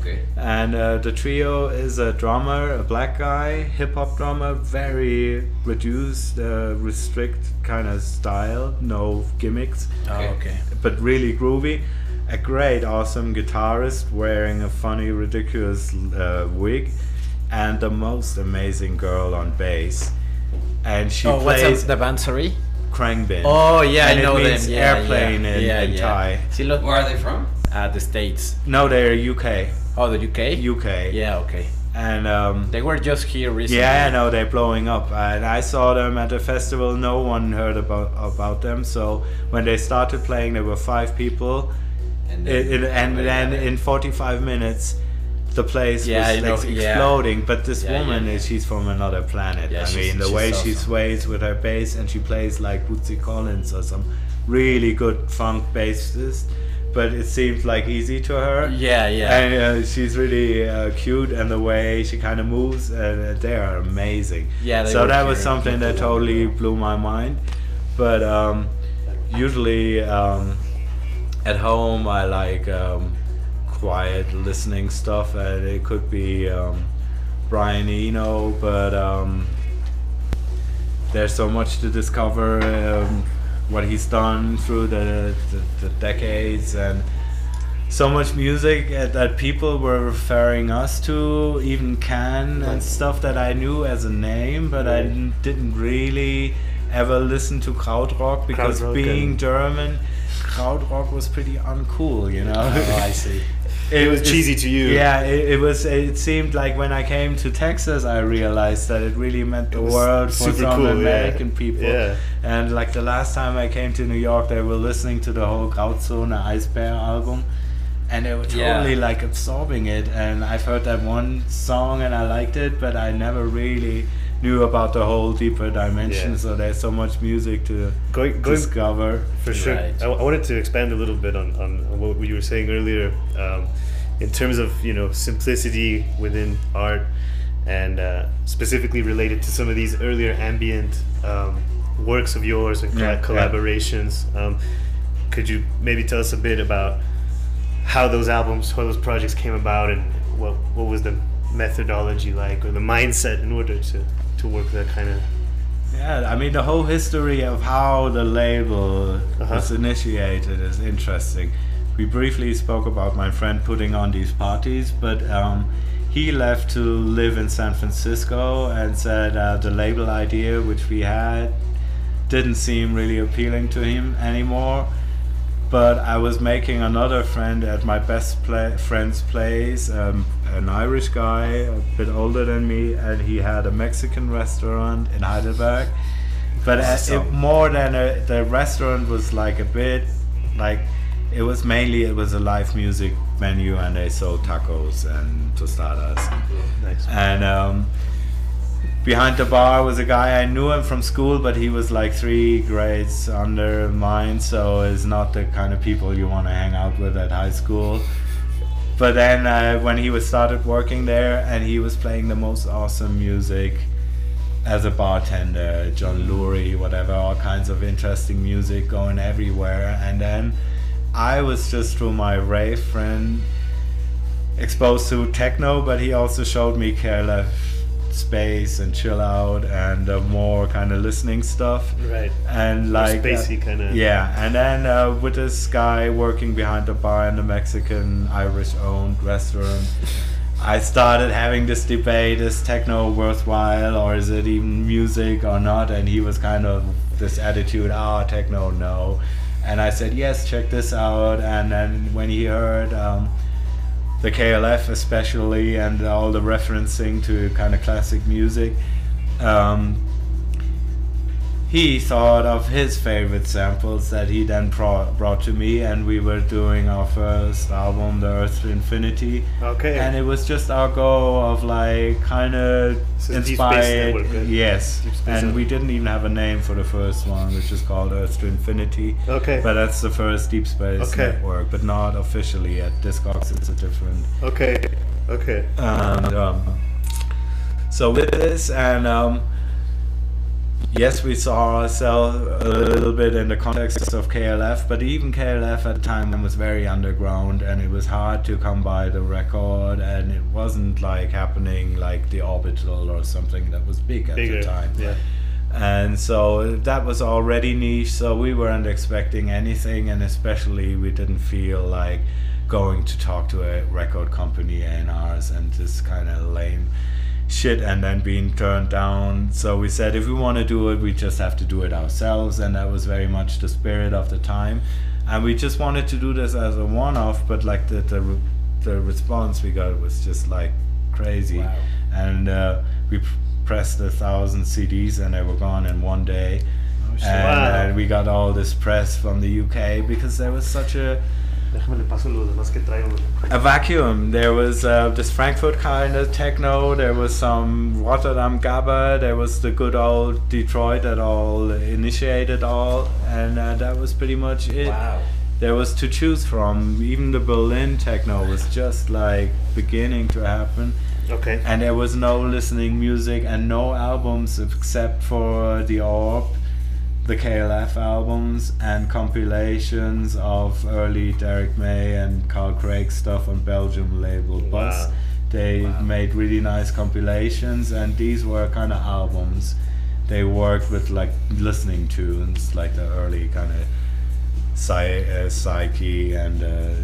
Okay. And uh, the trio is a drummer, a black guy, hip hop drummer, very reduced, uh, restrict kind of style, no gimmicks, Okay. Oh, okay. but really groovy. A great, awesome guitarist wearing a funny, ridiculous uh, wig, and the most amazing girl on bass. And she oh, what's plays up, the band? Sorry. Khruangbin. Oh yeah, And I it know means them. Yeah, airplane yeah, in- yeah, in yeah. Thai. Sí, lo- Where are they from? uh, the states. No, they're UK. Oh, the UK. UK. Yeah. Okay. And um, They were just here recently. Yeah, no, they're blowing up, and I saw them at the festival. No one heard about about them. So when they started playing, there were five people, And it, it, and then in 45 minutes, the place Yeah, was I know, ex- yeah. exploding. But this Yeah, woman is she's from another planet. I mean, the way she sways with her bass, and she plays like Bootsy Collins or some really good funk bassist. But it seems like easy to her. Yeah, yeah. And uh, she's really uh, cute, and the way she kind of moves, uh, they are amazing. Yeah, they So that was something that totally blew my mind. But um, usually um, at home, I like um, quiet listening stuff, and it could be um, Brian Eno, but um, there's so much to discover. Um, what he's done through the, the, the decades and so much music that people were referring us to, even Can and stuff that I knew as a name, but I didn't really ever listened to krautrock because Krautrock being and- German, krautrock was pretty uncool, you know. Oh, I see. It was cheesy to you. Yeah, it, it was. It seemed like when I came to Texas, I realized that it really meant the world for some cool, yeah. American people. Yeah. And like the last time I came to New York, they were listening to the whole Grauzone Eisbär album, and they were Yeah. totally like absorbing it. And I've heard that one song and I liked it, but I never really knew about the whole deeper dimension. Yeah. So there's so much music to Going, going discover. For sure. Right. I, I wanted to expand a little bit on, on, on what you were saying earlier um, in terms of, you know, simplicity within art and uh, specifically related to some of these earlier ambient um, works of yours and Yeah, colla- yeah. collaborations. Um, could you maybe tell us a bit about how those albums, how those projects came about and what, what was the methodology like or the mindset in order to, to work that kind of... Yeah, I mean the whole history of how the label Uh-huh. was initiated is interesting. We briefly spoke about my friend putting on these parties, but um, he left to live in San Francisco and said uh, the label idea which we had didn't seem really appealing to him anymore. But I was making another friend at my best pla- friend's place, um, an Irish guy, a bit older than me, and he had a Mexican restaurant in Heidelberg. But uh, it, Awesome. more than a, the restaurant was like a bit like it was mainly it was a live music menu and they sold tacos and tostadas. Nice. And um, behind the bar was a guy I knew him from school, but he was like three grades under mine, so is not the kind of people you want to hang out with at high school. But then uh, when he was started working there, and he was playing the most awesome music as a bartender, John Lurie, whatever, all kinds of interesting music going everywhere. And then I was just through my rave friend exposed to techno, but he also showed me KLF space and chill out and uh, more kind of listening stuff. Right. And More like uh, spacey kinda- yeah, and then uh, with this guy working behind the bar in the Mexican Irish owned restaurant, I started having this debate: is techno worthwhile, or is it even music or not? And he was kind of this attitude: ah, techno, no. And I said, yes, check this out. And then when he heard. Um, the KLF especially and all the referencing to kind of classic music. Um, he thought of his favorite samples that he then brought, brought to me, and we were doing our first album, The Earth to Infinity. Okay. And it was just our goal of like kind of So Deep Space inspired. Network. Yes. And we didn't even have a name for the first one, which is called Earth to Infinity. Okay. But that's the first Deep Space Okay. Network, but not officially at Discogs. It's a different Okay. Okay. and um, so with this and um, yes we saw ourselves a little bit in the context of klf but even klf at the time was very underground and it was hard to come by the record and it wasn't like happening like the orbital or something that was big at Bigger. the time Yeah. and so that was already niche so we weren't expecting anything and especially we didn't feel like going to talk to a record company A&Rs and this kind of lame shit and then being turned down so we said if we want to do it we just have to do it ourselves and that was very much the spirit of the time and we just wanted to do this as a one-off but like the the, the response we got was just like crazy Wow. and uh, we pressed a thousand CDs and they were gone in one day. Oh, shit. and Wow. uh, we got all this press from the UK because there was such a, Déjame le paso los demás que traigo. a vacuum. There was uh, this Frankfurt kind of techno, there was some Rotterdam Gabba, there was the good old Detroit that all initiated all, and uh, that was pretty much it. Wow. There was to choose from. Even the Berlin techno was just like beginning to happen. Okay. and there was no listening music and no albums except for the Orb, the KLF albums, and compilations of early Derrick May and Carl Craig stuff on Belgium label Bus. Wow. They Wow. made really nice compilations, and these were kind of albums. They worked with like listening tunes, like the early kind of Psy, uh, Psyche and uh,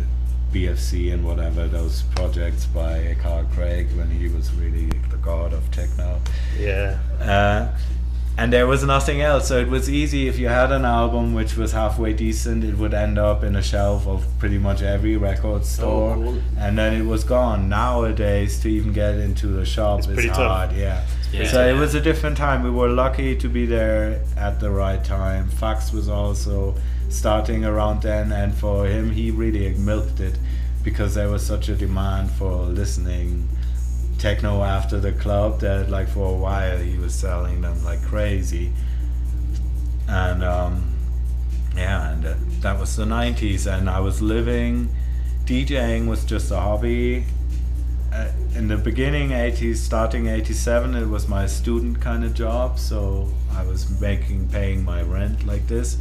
BFC and whatever those projects by Carl Craig when he was really the god of techno. Yeah. Uh, and there was nothing else. So it was easy if you had an album which was halfway decent, it would end up in a shelf of pretty much every record store, cool. and then it was gone. Nowadays, to even get into the shop It's is pretty tough. hard. Yeah. Yeah. So it was a different time. We were lucky to be there at the right time. Fax was also starting around then, and for him, he really milked it because there was such a demand for listening techno after the club that like for a while he was selling them like crazy. And um, yeah and uh, that was the 90s and i was living djing was just a hobby. Uh, in the beginning 80s starting 87 it was my student kind of job so i was making paying my rent like this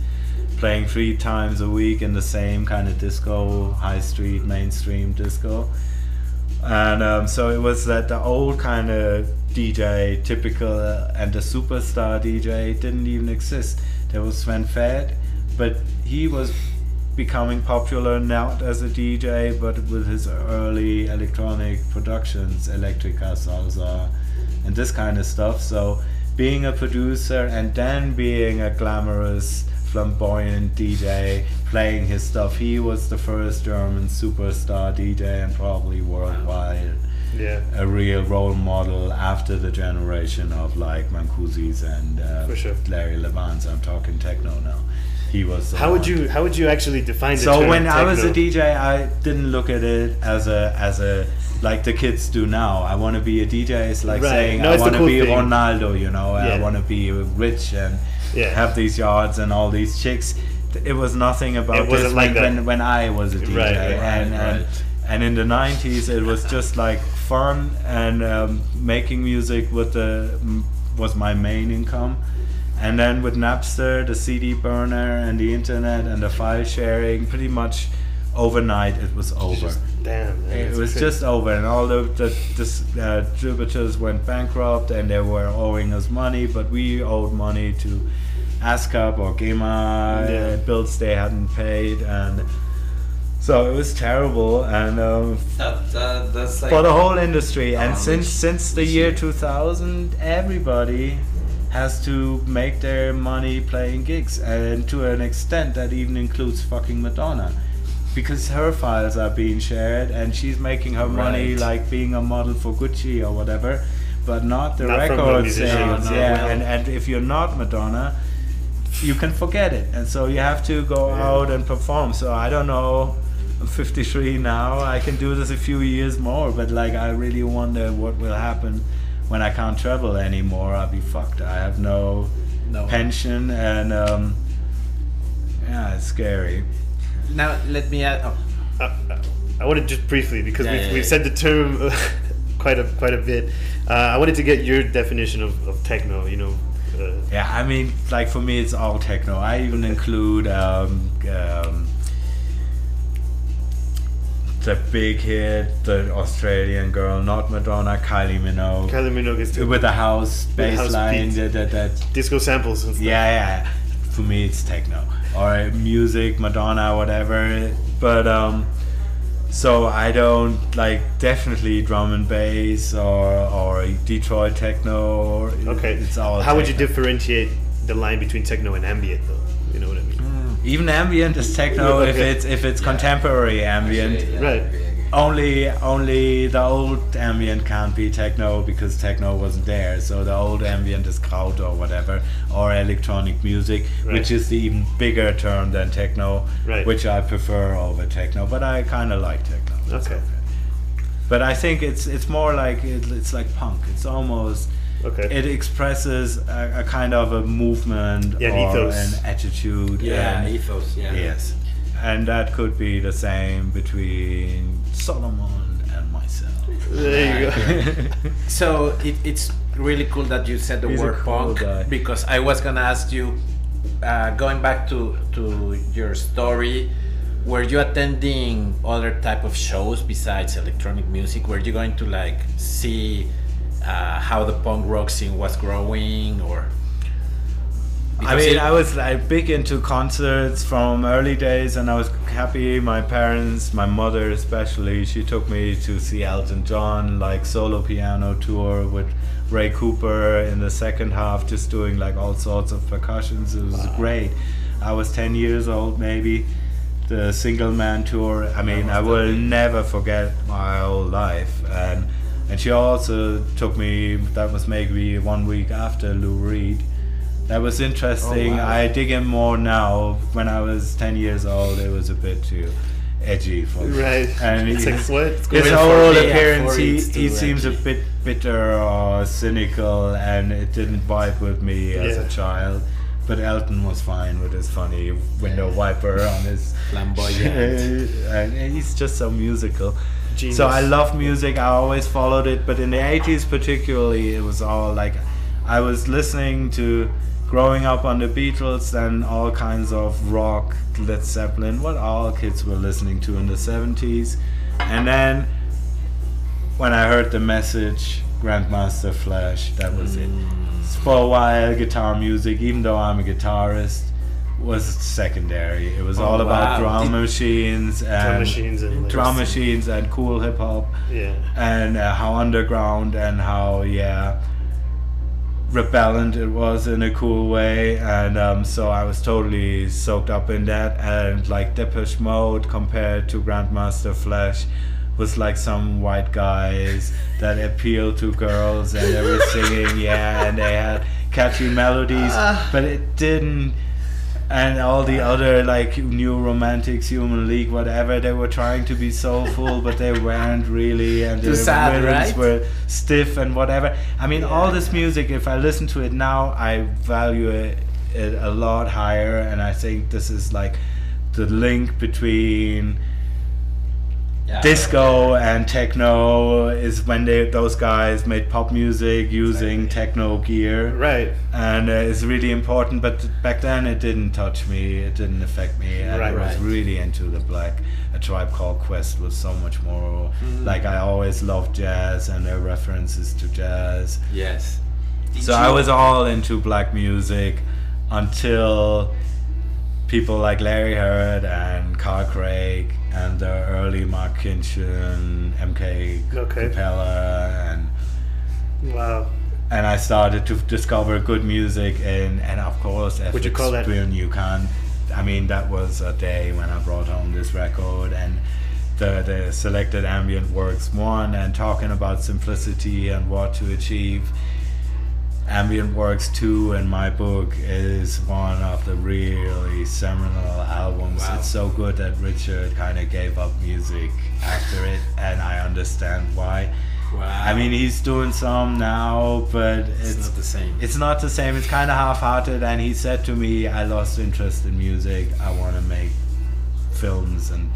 playing three times a week in the same kind of disco high street mainstream disco and um, so it was that the old kind of DJ, typical, uh, and the superstar DJ didn't even exist. There was Sven Väth, but he was becoming popular not as a DJ, but with his early electronic productions, Electrica, Salsa, and this kind of stuff. So being a producer and then being a glamorous, flamboyant DJ, playing his stuff, he was the first German superstar DJ and probably worldwide Yeah. a real role model after the generation of like Mancuso's and uh, sure. Larry Levans. I'm talking techno now. He was. How would you how would you actually define the So when I was a? DJ, I didn't look at it as a as a like the kids do now. I want to be a DJ. It's like Right. saying No, I want to cool be thing. Ronaldo. You know, Yeah. I want to be rich and Yeah. have these yards and all these chicks. It was nothing about It wasn't this like when, when when I was a DJ. Right, right, and, right, and right. and in the 90s it was just like fun and um, making music with the was my main income and then with napster the cd burner and the internet and the file sharing pretty much overnight it was over Damn. man, it was crazy. just over and all the, the uh, distributors went bankrupt and they were owing us money but we owed money to ASCAP or GEMA Yeah. bills they hadn't paid and so it was terrible and um, That, that, that's like for the whole industry. And Um, since since the year year? 2000 everybody has to make their money playing gigs and to an extent that even includes fucking madonna because her files are being shared and she's making her money like being a model for gucci or whatever but not the Not record sales. No, no, yeah well- and, and if you're not madonna you can forget it and so you have to go Yeah. out and perform so i don't know i'm 53 now i can do this a few years more but like i really wonder what will happen when i can't travel anymore i'll be fucked i have no No. pension and um yeah it's scary Now let me add. Oh, Uh, uh, I wanted just briefly because Yeah, we've, yeah, we've yeah. said the term quite a quite a bit. Uh, I wanted to get your definition of, of techno. You know, uh, yeah i mean like for me it's all techno. I even include um, um the big hit the australian girl not madonna kylie minogue. Kylie Minogue is too. with the house bass house line that, that, that disco samples and stuff. yeah yeah. For me it's techno. Or music madonna whatever. But um so i don't like definitely drum and bass or or detroit techno or Okay. it's all How would you differentiate the line between techno and ambient, though? You know what I mean? Mm, even ambient is techno if it's if it's Yeah. contemporary ambient Actually, yeah, Right. I agree, I agree. only only the old ambient can't be techno because techno wasn't there so the old ambient is kraut or whatever or electronic music Right. which is the even bigger term than techno Right. which i prefer over techno but i kind of like techno It's Okay. but i think it's it's more like it, it's like punk it's almost Okay. it expresses a, a kind of a movement Yeah, or ethos. an attitude Yeah, and- ethos. Yeah. Yes. And that could be the same between Solomon and myself. there you go. so it, it's really cool that you said the He's word cool punk guy. because I was gonna ask you, uh, going back to to your story, were you attending other type of shows besides electronic music? Were you going to like see uh, how the punk rock scene was growing or? I mean, I was like big into concerts from early days, and I was happy. My parents, my mother especially, she took me to see Elton John, like solo piano tour with Ray Cooper in the second half, just doing like all sorts of percussions. It was great. I was ten years old, maybe. The single man tour. I mean, I will never forget my whole life, and and she also took me. That was maybe one week after Lou Reed. That was interesting. Oh, wow. I dig in more now. When I was ten years old, it was a bit too edgy for me. Right. And It's he- like, what? It's his going whole appearance, he, he too seems a bit bitter or cynical, and it didn't vibe with me as a child. But Elton was fine with his funny window wiper on his Flamboyant. and he's just so musical. Genius. So I love music. I always followed it, but in the '80s particularly, it was all like I was listening to growing up on the Beatles and all kinds of rock, Led Zeppelin, what all kids were listening to in the '70s, and then when I heard the message Grandmaster Flash, that was it. For a while, guitar music, even though I'm a guitarist, was secondary. It was Oh, all about drum machines and Drum machines and drum machines and cool hip hop Yeah. and uh, how underground and how yeah rebellent it was in a cool way and um, so I was totally soaked up in that and like Depeche Mode compared to Grandmaster Flash was like some white guys that appealed to girls and they were singing yeah and they had catchy melodies but it didn't and all the other like new romantics human league whatever. They were trying to be soulful but they weren't really and Too the sad, right? were stiff and whatever. I mean all this music if i listen to it now i value it, it a lot higher and i think this is like the link between Yeah. disco and techno is when they those guys made pop music using techno gear Right. and uh, it's really important. But back then, it didn't touch me. It didn't affect me. And Right, I was right. really into the black. A tribe called Quest was so much more. Like I always loved jazz and their references to jazz. Yes. Did So you- I was all into black music until people like Larry Heard and Carl Craig and the early Mark Kinchen, MK Okay. Capella and Wow. and I started to discover good music and and of course Would you call that- you can I mean that was a day when I brought home this record and the the selected ambient works one and talking about simplicity and what to achieve ambient works 2 in my book is one of the really seminal albums Wow. it's so good that richard kind of gave up music after it and i understand why Wow. I mean, he's doing some now, but it's, it's not the same. it's not the same. It's kind of half-hearted. And he said to me, "I lost interest in music. I want to make films and."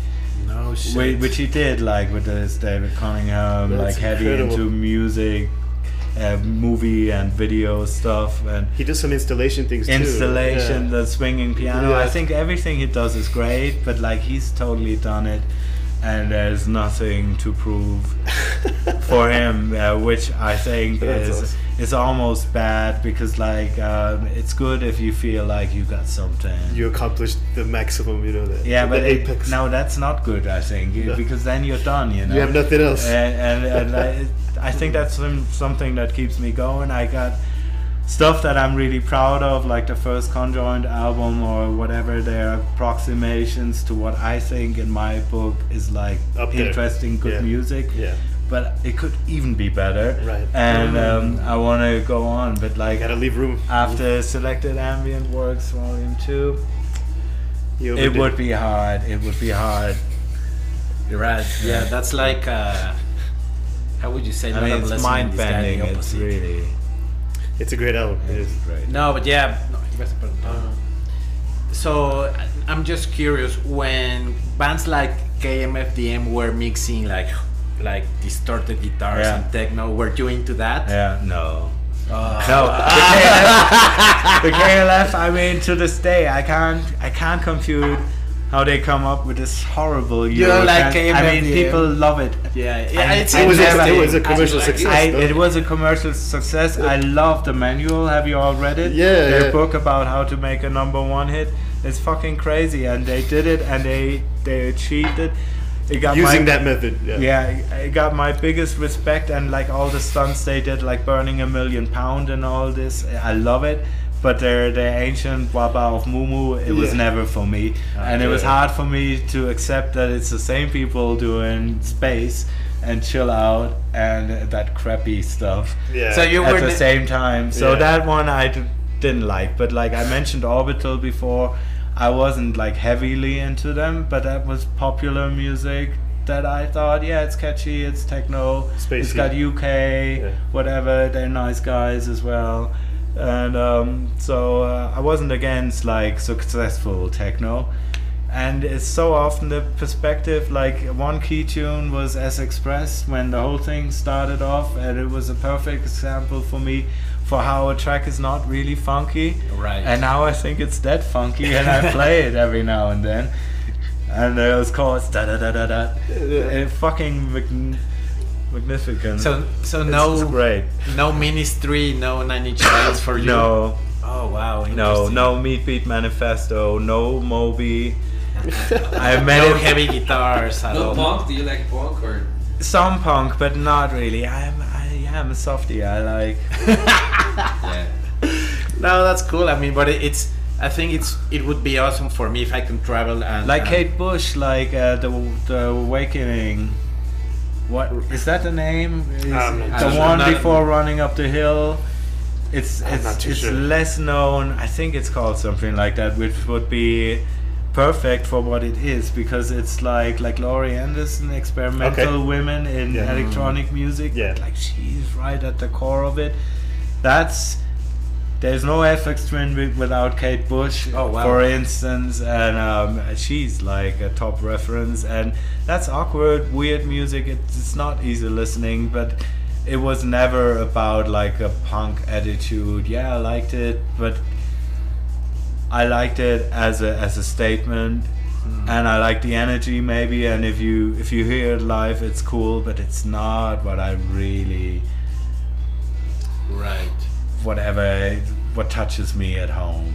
no shit. Which he did, like with this David Cunningham, That's like heavy incredible. into music, uh, movie and video stuff, and He does some installation things too. installation, Yeah. the swinging piano. Yeah. I think everything he does is great, but like he's totally done it, and there's nothing to prove for him, uh, which I think That's is awesome. is almost bad because like um, it's good if you feel like you got something. You accomplished the maximum, you know. The, yeah, the but it, apex. no, that's not good. I think No. because then you're done. You know, you have nothing else. and, and, and I, I think that's some, something that keeps me going. I got stuff that I'm really proud of, like the first Conjoint album or whatever. Their approximations to what I think in my book is like Up interesting, good Yeah. music. yeah. But it could even be better. Right. And um, I want to go on, but like Gotta leave room. after selected ambient works volume two, You it would be hard. It would be hard. You're right. Yeah, that's like uh, how would you say? I mean, it's mind bending. It's really It's a great album. It's great. No, but yeah. No, ibas a preguntar. Uh, So I'm just curious when bands like KMFDM were mixing like like distorted guitars Yeah. and techno, were you into that? Yeah, no. Oh. No, the KLF, the KLF. I mean, to this day, I can't, I can't compute how they come up with this horrible You Euro like trance. I mean, people love it. Yeah, yeah, I- It was, a, it was a commercial like it. success. I, it was a commercial success. I love the manual. Have you all read it? Yeah, Their yeah. book about how to make a number one hit. It's fucking crazy, and they did it, and they they achieved it. It got using my, that method. Yeah. yeah, it got my biggest respect, and like all the stunts they did, like burning a million pound and all this. I love it. But their the ancient Waba of Mumu, it was never for me, and it was hard for me to accept that it's the same people doing space and chill out and that crappy stuff Yeah. So you at were the the- same time. So Yeah. that one I d- didn't like, but like I mentioned Orbital before, I wasn't like heavily into them, but that was popular music that I thought, yeah, it's catchy, it's techno, Spacey. it's got UK, whatever. They're nice guys as well. And um, so uh, I wasn't against like successful techno. And it's so often the perspective. Like one key tune was S Express when the whole thing started off, and it was a perfect example for me for how a track is not really funky. Right. And now I think it's that funky, and I play it every now and then. And it was called da da da da da. Uh, fucking magnificent. So so It's- no it's great. no Ministry, no Nine Inch Nails for you. No, Oh wow. no, interesting. no Meat Beat Manifesto, no Moby. I met No him heavy guitars at No all. punk? Do you like punk or? some punk, but not really. I'm, I am a softie. I like. Yeah. No, that's cool. I mean, but it, it's. I think it's. It would be awesome for me if I can travel and like and- Kate Bush, like uh, the the Awakening. What is that the name? Is Um, the one Not- before running up the hill. It's I'm it's it's sure. less known. I think it's called something like that, which would be perfect for what it is because it's like like Laurie Anderson, experimental Okay. women in Yeah. electronic music. Yeah. like she's right at the core of it. That's there's no Aphex Twin without Kate Bush, Oh, wow. for instance, and um, she's like a top reference. And that's awkward, weird music. It's, it's not easy listening, but it was never about like a punk attitude. Yeah, I liked it, but I liked it as a as a statement. And I like the energy, maybe. And if you if you hear it live, it's cool. But it's not what I really Right. Whatever what touches me at home.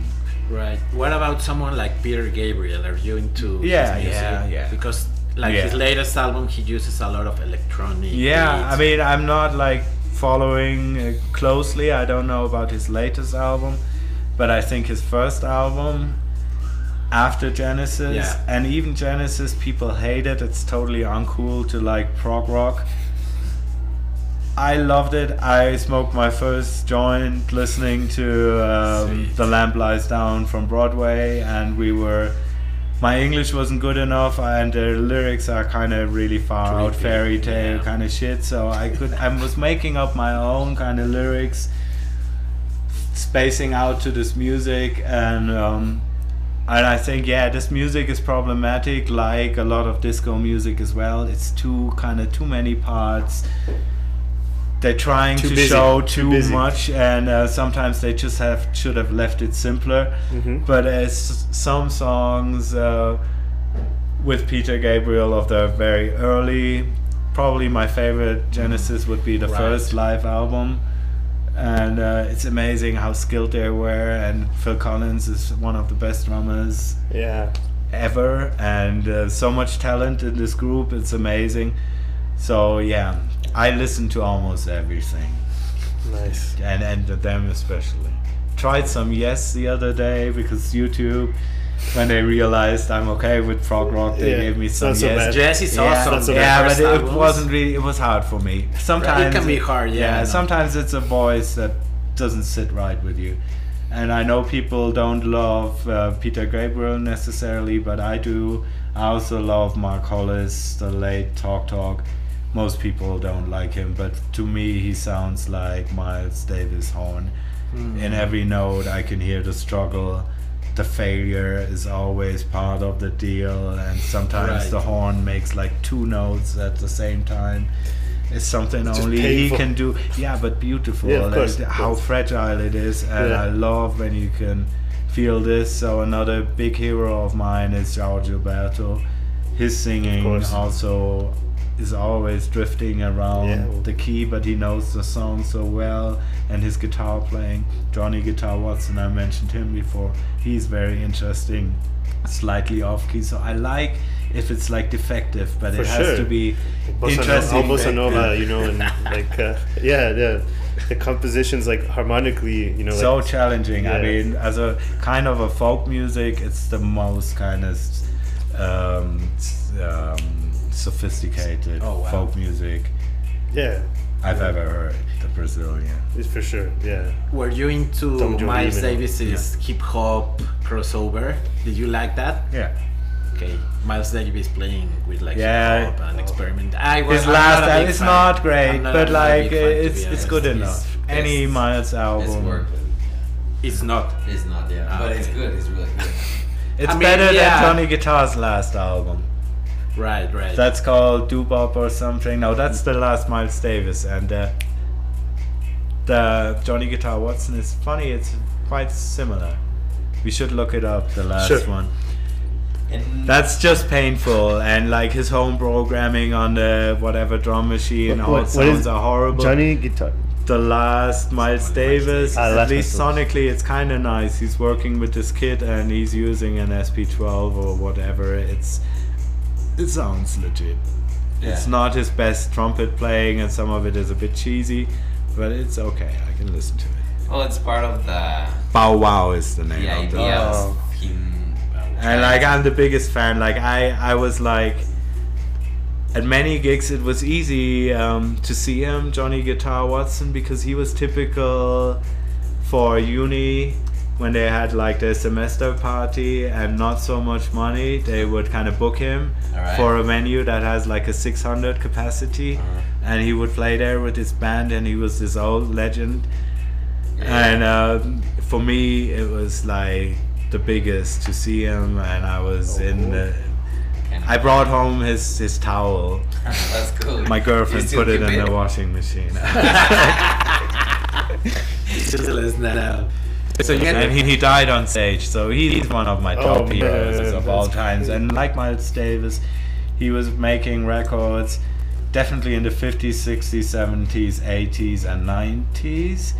Right. What about someone like Peter Gabriel? Are you into Yeah, yeah, yeah. Because like Yeah. his latest album, he uses a lot of electronic. Yeah, I mean, I'm not like following uh, closely. I don't know about his latest album, but I think his first album after Genesis Yeah. and even Genesis, people hate it. It's totally uncool to like prog rock. I loved it. I smoked my first joint listening to um, The Lamb Lies Down from Broadway, and we were. My English wasn't good enough, and the lyrics are kind of really far out, fairy tale yeah. kind of shit. So I could, I was making up my own kind of lyrics, spacing out to this music, and um, and I think yeah, this music is problematic, like a lot of disco music as well. It's too kind of too many parts. They're trying Too to busy, show too too, much, and uh, sometimes they just have should have left it simpler. Mhm. But as some songs uh, with Peter Gabriel of the very early, probably my favorite Genesis would be the Right. first live album. And uh, it's amazing how skilled they were, and Phil Collins is one of the best drummers Yeah. ever, and uh, so much talent in this group. It's amazing. So yeah, I listen to almost everything, Nice. and and them especially. Tried some Yes the other day because YouTube, when they realized I'm okay with prog rock, they Yeah, gave me some not so Yes. bad. Jazz is Yeah, awesome. not so yeah, but first it, wasn't really. It was hard for me. Sometimes it can be hard, yeah, I know. sometimes it's a voice that doesn't sit right with you, and I know people don't love uh, Peter Gabriel necessarily, but I do. I also love Mark Hollis, the late Talk Talk. Most people don't like him, but to me, he sounds like Miles Davis horn. Hmm. In every note, I can hear the struggle. The failure is always part of the deal, and sometimes Right. the horn makes like two notes at the same time. It's something It's only he can do. Yeah, but beautiful. Yeah, of course, and how fragile it is, and Yeah. I love when you can feel this. So another big hero of mine is George Gilberto. His singing also is always drifting around Yeah. the key, but he knows the song so well. And his guitar playing, Johnny Guitar Watson, I mentioned him before. He's very interesting, slightly off key. So I like if it's like defective, but For it has sure. to be Bossa interesting. Bossa nova, you know, and like uh, yeah, yeah, the compositions like harmonically, you know, so like, challenging. I mean, as a kind of a folk music, it's the most kind of um, um, sophisticated Oh, wow. folk music yeah, I've ever heard. The Brazilian. it's for sure, yeah. Were you into Tom Jobim Miles and- Davis's hip hop crossover? Did you like that? Yeah. Okay, Miles Davis playing with like Yeah. hip hop and experiment. I was His I'm last album is not great, not but like big fan, to be it's it's good It's- enough. Any Miles It's album. worth it. It's not. It's not, yeah. Ah, but it's good. It's really good. It's I mean, better yeah. than Tony Guitar's last album. Right, right. That's called Doo-Bop or something. No, that's the last Miles Davis, and uh, the Johnny Guitar Watson is funny. It's quite similar. We should look it up. The last Sure. one. And That's just painful, and like his home programming on the whatever drum machine, What- all what- it what is- sounds are horrible. Johnny guitar. the last Miles Davis, Ah, at last least sonically, it's kind of nice. He's working with this kid, and he's using an SP12 or whatever. It's it sounds legit. It's not his best trumpet playing, and some of it is a bit cheesy, but it's okay. I can listen to it. well, it's part of the Bow Wow is the name the of the him. and like I'm the biggest fan. Like I, I was like at many gigs it was easy um, to see him, Johnny Guitar Watson, because he was typical for uni when they had like their semester party and not so much money. They would kind of book him Alright. for a venue that has like a 600 capacity, Uh-huh. and he would play there with his band, and he was this old legend. Yeah. And um, for me, it was like the biggest to see him, and I was in. The, I brought home his his towel. That's cool. My girlfriend put it in the washing machine. Just listen now. So you and he, he died on stage, so he's one of my oh, top Oh, heroes man, of all that's times. crazy. And like Miles Davis, he was making records definitely in the 50s, 60s, 70s, 80s, and 90s.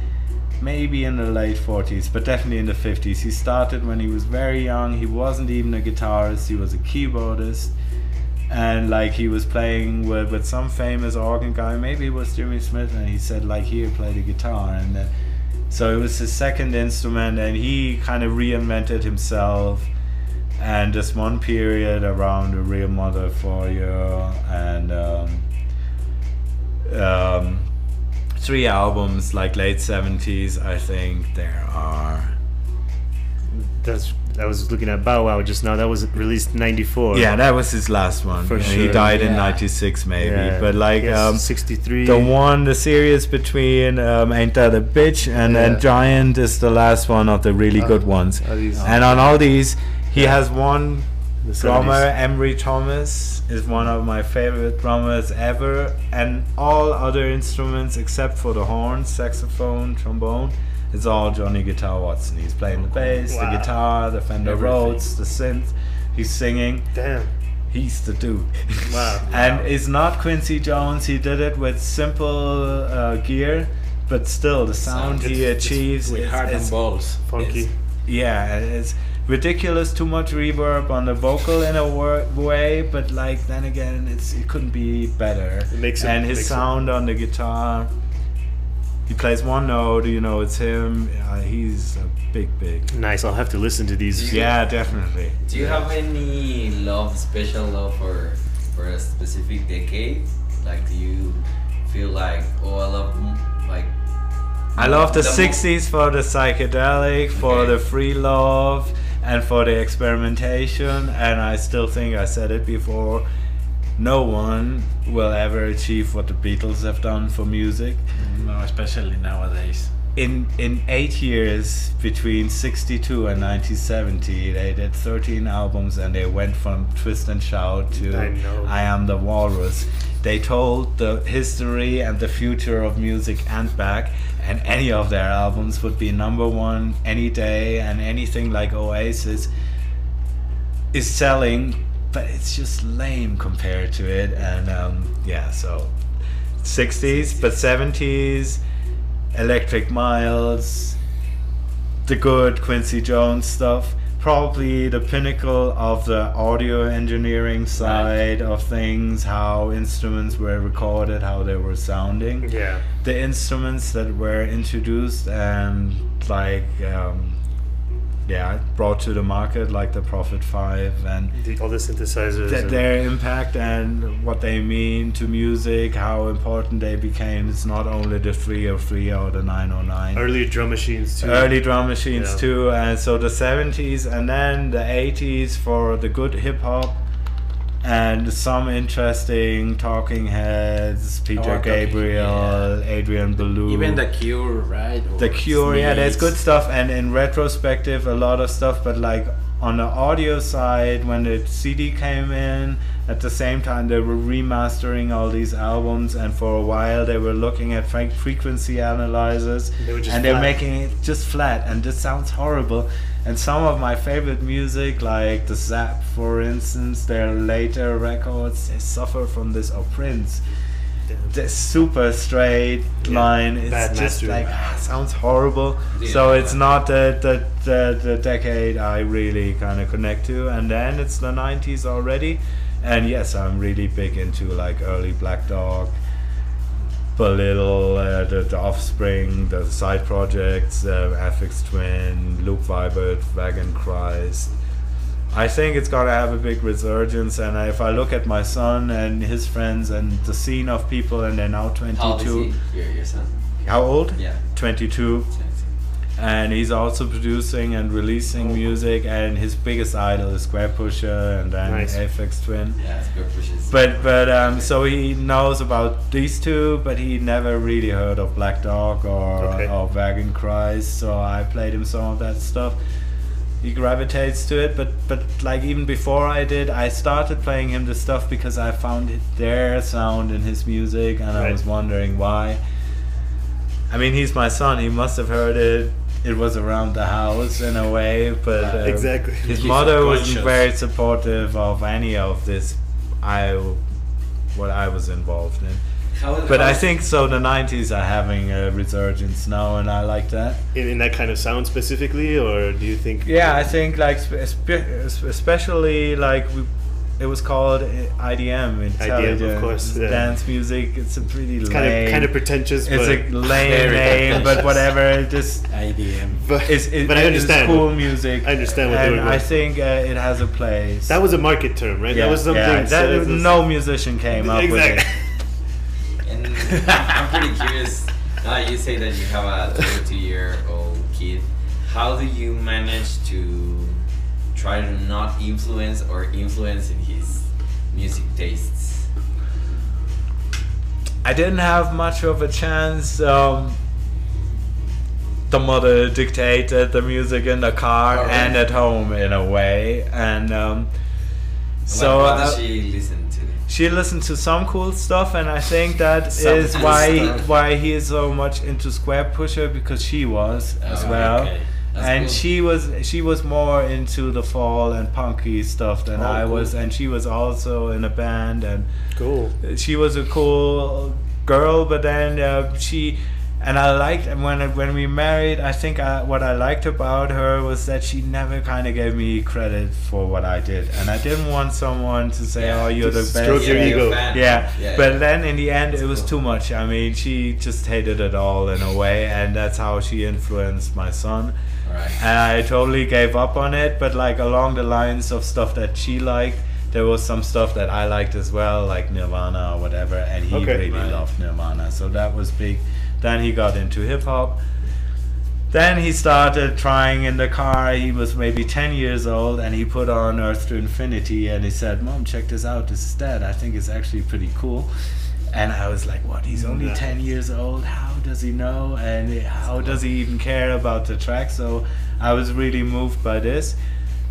Maybe in the late 40s, but definitely in the 50s. He started when he was very young. He wasn't even a guitarist, he was a keyboardist. And like he was playing with, with some famous organ guy, maybe it was Jimmy Smith, and he said, like, here, play the guitar. And then so it was his second instrument, and he kind of reinvented himself. And this one period around a real mother for you, and um, um, three albums, like late seventies, I think there are. That's I was looking at Bow Wow just now. That was released '94. Yeah, that was his last one. For He sure, died in '96, maybe. But like, um, '63. The one, the series between um, Ain't That a Bitch and Yeah. then Giant is the last one of the really Oh, good ones. And on all these, he has one The drummer, 70s. Emry Thomas, is one of my favorite drummers ever. And all other instruments except for the horn, saxophone, trombone, it's all Johnny Guitar Watson. He's playing the bass, Wow. the guitar, the Fender Everything. Rhodes, the synth. He's singing. Damn. He's the dude. Wow. and it's not Quincy Jones. He did it with simple uh, gear, but still the sound Sound. he It's- achieves with is, heart and is- balls. Funky. is- yeah, it's ridiculous. Too much reverb on the vocal in a wor- way, but like then again, it's it couldn't be better. It makes it- and his makes it- sound on the guitar. He plays one note, you know, it's him. Uh, he's a big, big. Nice. I'll have to listen to these. Yeah, definitely. Do you have any love, special love for for a specific decade? Like, do you feel like, oh, I love m- like. I love the, mo- 60s for the psychedelic, for Okay. the free love, and for the experimentation. And I still think I said it before no one will ever achieve what the Beatles have done for music. No, especially nowadays. in in eight years between 62 and 1970 they did 13 albums and they went from twist and shout to I. I am the walrus they told the history and the future of music and back and any of their albums would be number one any day and anything like oasis is selling but it's just lame compared to it and um, yeah so 60s but 70s electric miles the good quincy jones stuff probably the pinnacle of the audio engineering side of things how instruments were recorded how they were sounding Yeah. the instruments that were introduced and like um, yeah brought to the market like the prophet 5 and The, all the synthesizers. th- their impact and what they mean to music how important they became it's not only the 303 or the 909 early drum machines too. early drum machines Yeah. too and so the 70s and then the 80s for the good hip hop and some interesting talking heads peter Oh, Talking, gabriel adrian belew Even the Cure, right? Or the cure yeah there's good stuff. And in retrospective a lot of stuff. But like on the audio side when the cd came in at the same time they were remastering all these albums. And for a while they were looking at fre- frequency analyzers. They and they're making it just flat. And this sounds horrible and some of my favorite music like the Zapp for instance their later records they suffer from this or prince. The super straight Yeah, line is bad just like ah, sounds horrible. Yeah. So it's not the, the the the decade I really kind of connect to, and then it's the '90s already, and yes, I'm really big into like early Black Dog, Belittle, uh, the, the Offspring, the side projects, uh, Aphex Twin, Luke Vibert, Wagon Christ. I think it's gonna have a big resurgence, and if I look at my son and his friends and the scene of people, and they're now 22 How old is 22. he? Your, your son? How old? Yeah. 22 and he's also producing and releasing music and his biggest idol is Squarepusher and then Nice. Aphex twin Yeah, it's good but but um so he knows about these two but he never really heard of black dog or Okay. or Wagon Christ so i played him some of that stuff he gravitates to it but but like even before i did i started playing him the stuff because i found their sound in his music and i was wondering why i mean he's my son he must have heard it it was around the house in a way but Right. um, Exactly. his He's mother wasn't very supportive of any of this i what i was involved in How, but how- I think so. The '90s are having a resurgence now, and I like that. in, in that kind of sound specifically, or do you think? Yeah, I think like spe- spe- especially like we, it was called IDM, IDM, of course, yeah. dance music. It's a pretty it's lame. kind of kind of pretentious, it's but, a lame name, but whatever. It just IDM. but, it's, it, but I it's understand. cool music. I understand what they and were I think uh, it has a place. That was a market term, right? yeah, that was something. yeah, so that- was- no musician came up with Exactly. it. And I'm pretty curious. Now you say that you have a 22 year old kid. How do you manage to try to not influence or influence in his music tastes? I didn't have much of a chance. Um, the mother dictated the music in the car Alright. and at home in a way, and um, so what, what does uh, she listen to? she listened to some cool stuff, and I think that is why stuff. why he is so much into Squarepusher because she was as Oh, well. okay. That's and cool. she was she was more into the fall and punky stuff than Oh, I cool. was, and she was also in a band and cool. she was a cool girl, but then uh, she and I liked and when when we married. I think I, what I liked about her was that she never kind of gave me credit for what I did, and I didn't want someone to say, Yeah, "Oh, you're the best." stroke your ego. you're a fan. yeah, Yeah, but then in the end, That's it was cool. too much. I mean, she just hated it all in a way, and that's how she influenced my son. Alright. And I totally gave up on it, but like along the lines of stuff that she liked, there was some stuff that I liked as well, like Nirvana or whatever, and he Okay. really Right. loved Nirvana, so that was big. Then he got into hip hop. Then he started trying in the car. He was maybe 10 years old and he put on Earth to Infinity and he said, Mom, check this out. This is that. I think it's actually pretty cool. And I was like, "What? He's only Nice. ten years old. How does he know? And how does he even care about the track?" So I was really moved by this.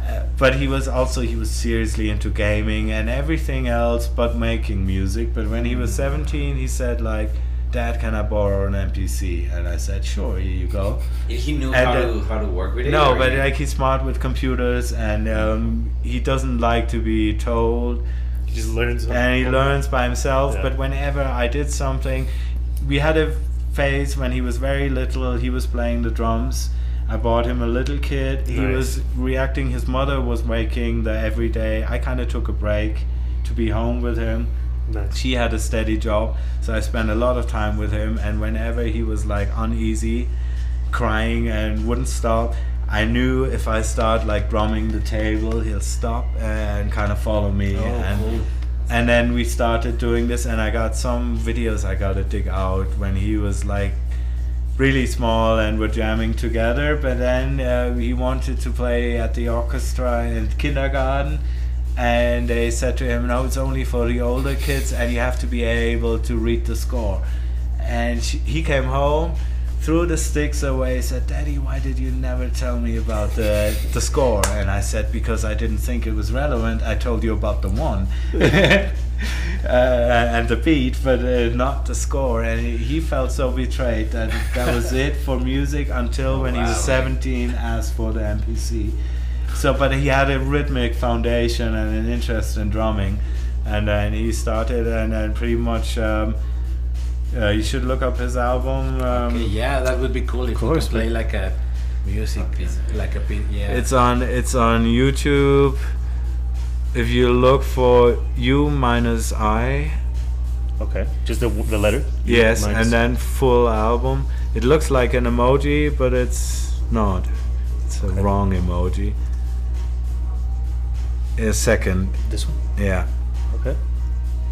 Uh, but he was also he was seriously into gaming and everything else but making music. But when he was seventeen, he said like. Dad, can I borrow an MPC? And I said, sure, here you go. He knew And how the- to how to work with it. No, but he- like he's smart with computers, and um, he doesn't like to be told, He just learns. and he learns by himself. Yeah. But whenever I did something, we had a phase when he was very little. He was playing the drums. I bought him a little kit. He Nice. was reacting. His mother was making the every day. I kind of took a break to be home with him Nice. she had a steady job so i spent a lot of time with him and whenever he was like uneasy crying and wouldn't stop i knew if i start like drumming the table he'll stop and kind of follow me. Oh, and cool. and then we started doing this and i got some videos i gotta dig out when he was like really small and we're jamming together. But then uh, he wanted to play at the orchestra in kindergarten and they said to him no it's only for the older kids and you have to be able to read the score. And she, he came home threw the sticks away said daddy why did you never tell me about the, the score? And i said because i didn't think it was relevant. I told you about the one. Uh, and the beat but uh, not the score. And he, he felt so betrayed that that was it for music until when he was 17 asked for the mpc so but he had a rhythmic foundation and an interest in drumming. And then he started and then pretty much um, uh, you should look up his album um, Okay, yeah, that would be cool if course, you could play like a music, A piece like a bit. Yeah, It's on it's on YouTube. If you look for U minus I, Okay. Just the the letter. yes, Minus- and then full album. It looks like an emoji, but it's not. It's a Okay. wrong emoji. A second, this one. yeah. Okay.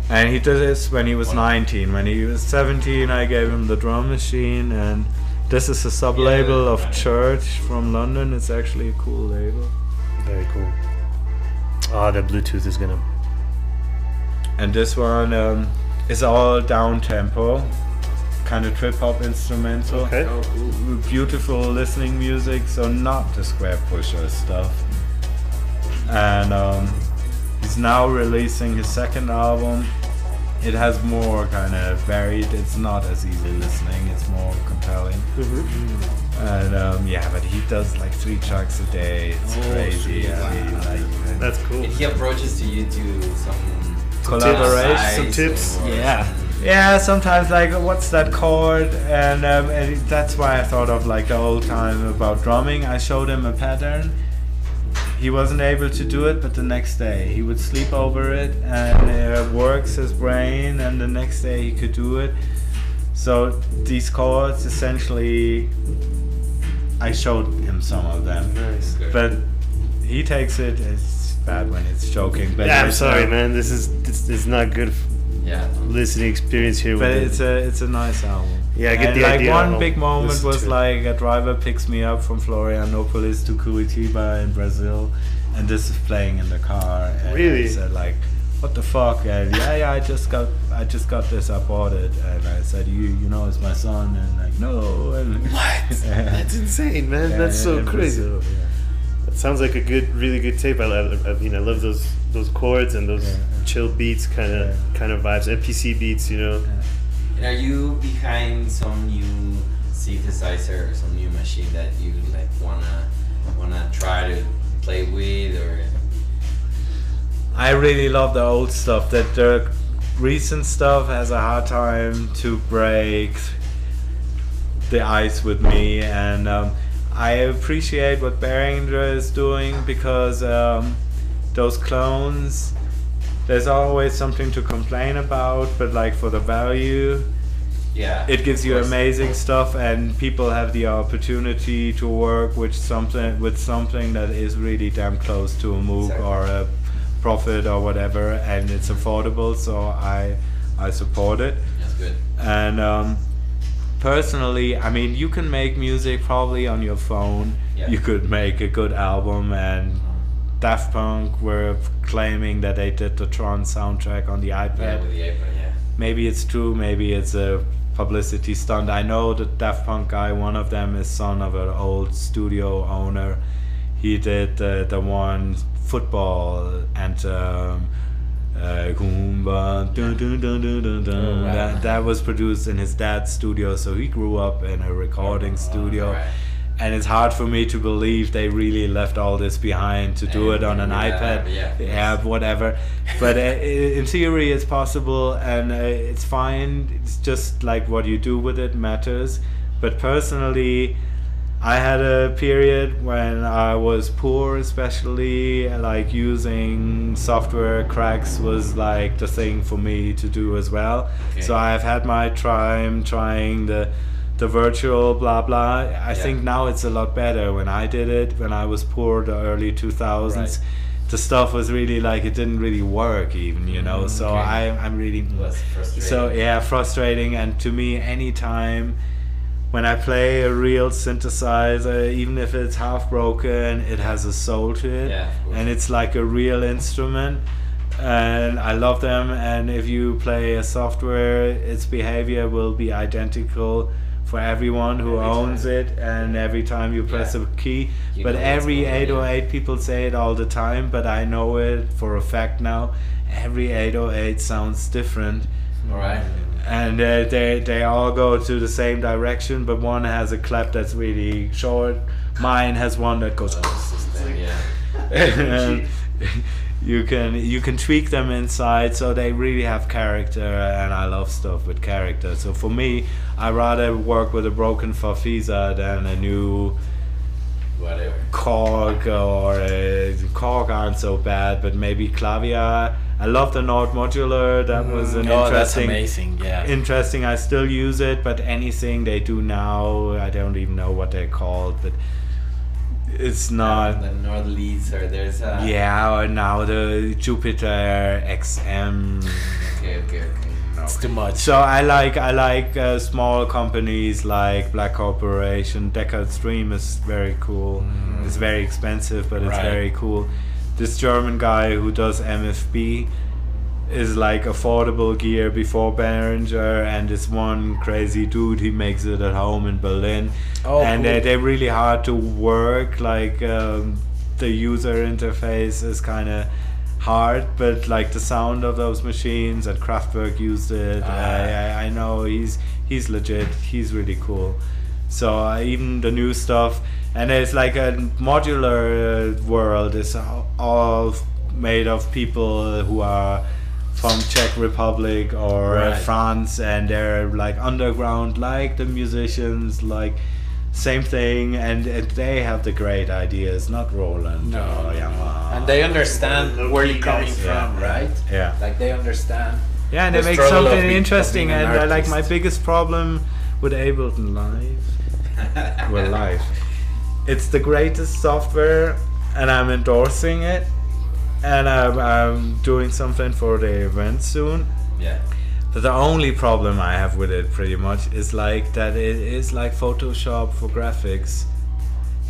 And he did this when he was 19. When he was 17, I gave him the drum machine, and this is a sub label Yeah. of Church from London. It's actually a cool label. Very cool. Ah, the Bluetooth is gonna. And this one um, is all down tempo, kind of trip hop instrumental. Okay. oh. Beautiful listening music, so not the square pusher stuff. And um, he's now releasing his second album. It has more kind of varied. It's not as easy listening. It's more compelling. And um, yeah, but he does like three tracks a day. It's Oh, crazy. sweet. I mean, like, That's cool. And he approaches to you to some collaboration. Some tips. or- Yeah. Yeah, sometimes like what's that chord, and, um, and that's why I thought of like the old time about drumming. I showed him a pattern. He wasn't able to do it, but the next day he would sleep over it, and it works his brain, and the next day he could do it. So these chords, essentially, I showed him some of them, Nice. But he takes it. It's bad when it's joking, but Yeah, I'm sorry, uh, man. This is this is not good f- yeah. listening experience here. But with it's a it's a nice album. Yeah, I get and the like idea. one big moment was like a driver picks me up from Florianopolis to Curitiba in Brazil, and this is playing in the car. And Really? I said like, what the fuck? And yeah, yeah, I just got I just got this. I bought it, and I said, you you know, it's my son, and like no. And What? That's insane, man. That's so crazy. Brazil, yeah. That sounds like a good, really good tape. I, love, I mean, I love those those chords and those yeah. chill beats, kind of Yeah. kind of vibes, MPC beats. You know. Yeah. And are you behind some new synthesizer or some new machine that you like wanna wanna try to play with or I really love the old stuff. That the recent stuff has a hard time to break the ice with me, and um, I appreciate what Behringer is doing because um, those clones. There's always something to complain about, but like for the value, yeah? it gives you amazing stuff and people have the opportunity to work with something with something that is really damn close to a Moog Exactly. or a Prophet or whatever and it's affordable so I I support it That's good. and um, personally I mean you can make music probably on your phone Yeah. you could make a good album and Daft Punk were claiming that they did the Tron soundtrack on the Yeah, iPad with the iPad, yeah. maybe it's true, maybe it's a publicity stunt. I know the Daft Punk guy, one of them is son of an old studio owner. He did uh, the one football anthem. Uh, Goomba, dun, dun, dun, dun, dun, dun. Oh, wow. that, that was produced in his dad's studio, so he grew up in a recording studio. Right. And it's hard for me to believe they really left all this behind to do And it on an yeah, iPad, yeah. yeah, whatever. But uh, in theory, it's possible, and uh, it's fine. It's just like what you do with it matters. But personally, I had a period when I was poor, especially like using software cracks was like the thing for me to do as well. Okay. So I've had my time trying the the virtual blah blah. I think now it's a lot better. When I did it, when I was poor, the early two thousands, Right. the stuff was really like it didn't really work even, you know. So okay. I I'm really frustrating. so yeah, frustrating. And to me, anytime when I play a real synthesizer, even if it's half broken, it has a soul to it, Yeah, and it's like a real instrument. And I love them. And if you play a software, its behavior will be identical for everyone who Every owns time. it. And every time you press Yeah. a key, You but every going on, yeah. 808 people say it all the time. But I know it for a fact now. Every 808 sounds different All right. and uh, they they all go to the same direction, but one has a clap that's really short. Mine has one that goes. System, yeah. you can you can tweak them inside, so they really have character, and I love stuff with character. So for me, I rather work with a broken Farfisa than a new Whatever. Korg or uh, Korg aren't so bad, but maybe Clavia. I love the Nord modular. That was an oh, that's interesting amazing. Yeah. interesting. I still use it, but anything they do now, I don't even know what they're called, but it's not. the Nord Leads or there's a. Yeah, or now the Jupiter XM. Okay, okay, okay. it's too much. So I like I like uh, small companies like Black Corporation. Deckard's Dream is very cool. It's very expensive, but it's Right. very cool. This German guy who does MFB is like affordable gear before Behringer, and this one crazy dude he makes it at home in Berlin. Oh, and cool. they they're really hard to work. Like um, the user interface is kind of hard, but like the sound of those machines and Kraftwerk used it. Ah. I, I know he's he's legit. He's really cool. So uh, even the new stuff, and it's like a modular uh, world. It's all made of people who are from Czech Republic or Right. France, and they're like underground, like the musicians, like same thing, and, and they have the great ideas, not Roland No, or Yamaha. and they understand Low-key where you're coming guys. from, Yeah. right? Yeah. Like they understand. Yeah, and the they make something being- interesting. being an And uh, like my biggest problem with Ableton Live, well, live, it's the greatest software, and I'm endorsing it, and I'm, I'm doing something for the event soon. Yeah. But the only problem I have with it, pretty much, is like that it is like Photoshop for graphics.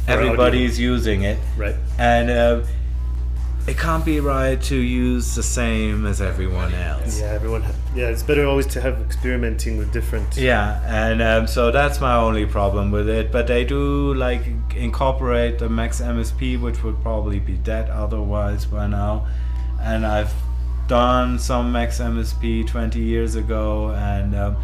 For Everybody's using it, Right. and uh, it can't be right to use the same as everyone else. Yeah, everyone. Ha- yeah, it's better always to have experimenting with different. Yeah, and um, so that's my only problem with it. But they do like incorporate the Max MSP, which would probably be dead otherwise by now. And I've done some Max MSP 20 years ago, and um,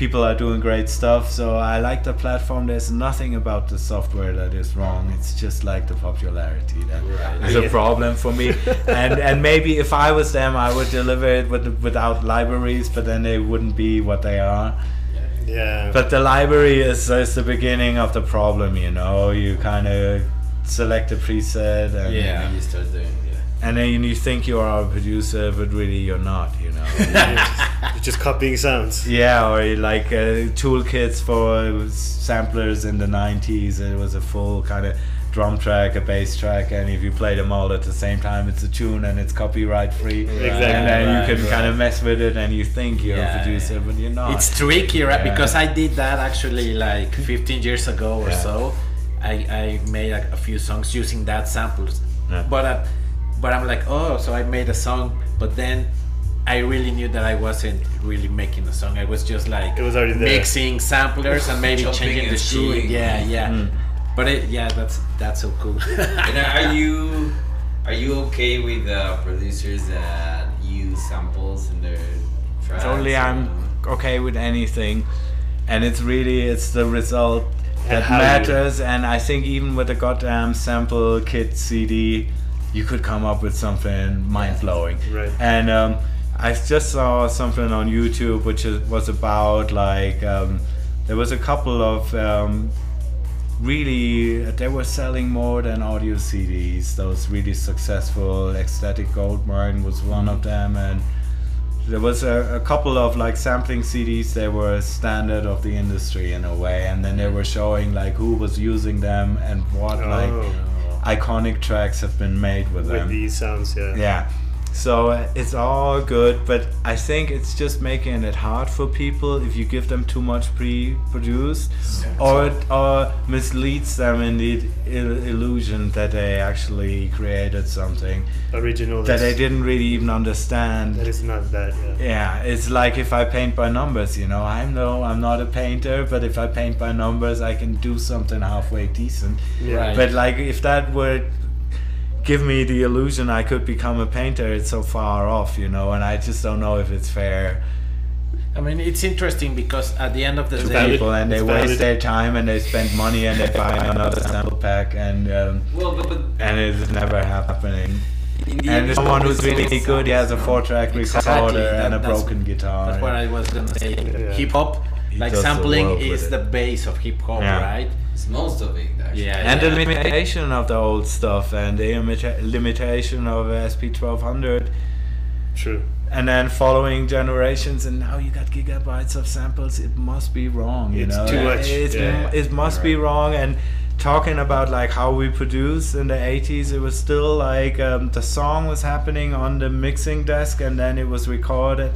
people are doing great stuff. So I like the platform. There's nothing about the software that is wrong. It's just like the popularity that Right. is a problem for me. and and maybe if I was them, I would deliver it with without libraries, but then they wouldn't be what they are. Yeah. But the library is, is the beginning of the problem, you know. You kind of select a preset, and, Yeah. And you start doing yeah. and then you think you are a producer, but really you're not, you know. You're just copying sounds. yeah, or like uh, toolkits for samplers in the 90s. It was a full kind of drum track, a bass track, and if you play them all at the same time, it's a tune and it's copyright free. Exactly. And then Right, you can kind of mess with it, and you think you're Yeah, a producer, yeah. but you're not. It's tricky, right? Yeah. Because I did that actually like 15 years ago or Yeah. so. I, I made like, a few songs using that samples, Yeah. but uh, but I'm like, oh, so I made a song, but then I really knew that I wasn't really making a song. I was just like It was already there. mixing samplers and maybe Chopping changing and the screwing. shit. Yeah, yeah. Mm. But it, yeah, that's that's so cool. And are you are you okay with uh, producers that use samples in their tracks? Totally, I'm okay with anything, and it's really it's the result that how matters. And I think even with a goddamn sample kit CD, you could come up with something mind blowing. Right. And um, I just saw something on YouTube which is, was about like um, there was a couple of um, really they were selling more than audio CDs. Those really successful. Ecstatic Goldmine was one of them, and there was a, a couple of like sampling CDs. They were standard of the industry in a way, and then they were showing like who was using them and what like Oh. iconic tracks have been made with them. With these sounds, yeah. Yeah. So it's all good, but I think it's just making it hard for people if you give them too much pre-produced, or it or misleads them in the il- illusion that they actually created something Original. that they didn't really even understand. That is not that, yeah. Yeah, it's like if I paint by numbers, you know. I know I'm not a painter, but if I paint by numbers, I can do something halfway decent. Yeah. Right. But like if that would give me the illusion I could become a painter, it's so far off, you know, and I just don't know if it's fair I mean, it's interesting because at the end of the to day, people and they It's waste their time and they spend money and they buy another sample pack and um, Well, but, but and it's never happening. And end, someone who's really always good, he has a four track Exactly, recorder that- and a broken guitar. that's what I was gonna say. Yeah. Hip hop, He like does the sampling, is the base of hip hop, Yeah. right? It's most of it, actually. Yeah, and yeah. the limitation of the old stuff and the imita- limitation of SP1200 True. and then following generations and now you got gigabytes of samples it must be wrong you It's know too much, It's- yeah. it must be wrong and talking about like how we produce in the 80s it was still like um, the song was happening on the mixing desk and then it was recorded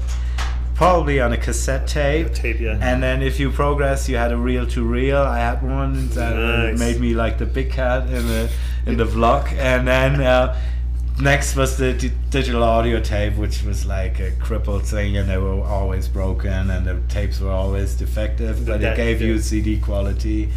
probably on a cassette tape. Tape, yeah. and then if you progress you had a reel to reel. I had one that Nice. made me like the big cat in the in the vlog. And then uh, next was the d- digital audio tape which was like a crippled thing and they were always broken and the tapes were always defective but That- it gave you cd quality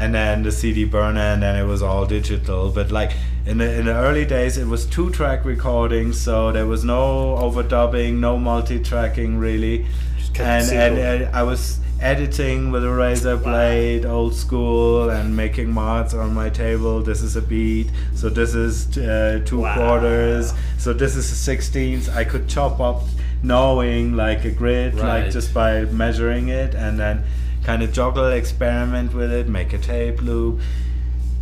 and then the CD burner, and then it was all digital. But like in the in the early days, it was two track recording, so there was no overdubbing, no multi-tracking really, Just kept it and and uh, I was editing with a razor blade, old school, and making mods on my table. This is a beat, so this is uh, two Wow. quarters, so this is a sixteenth. I could chop up, knowing like a grid, Right. like just by measuring it, and then kind of juggle, experiment with it, make a tape loop.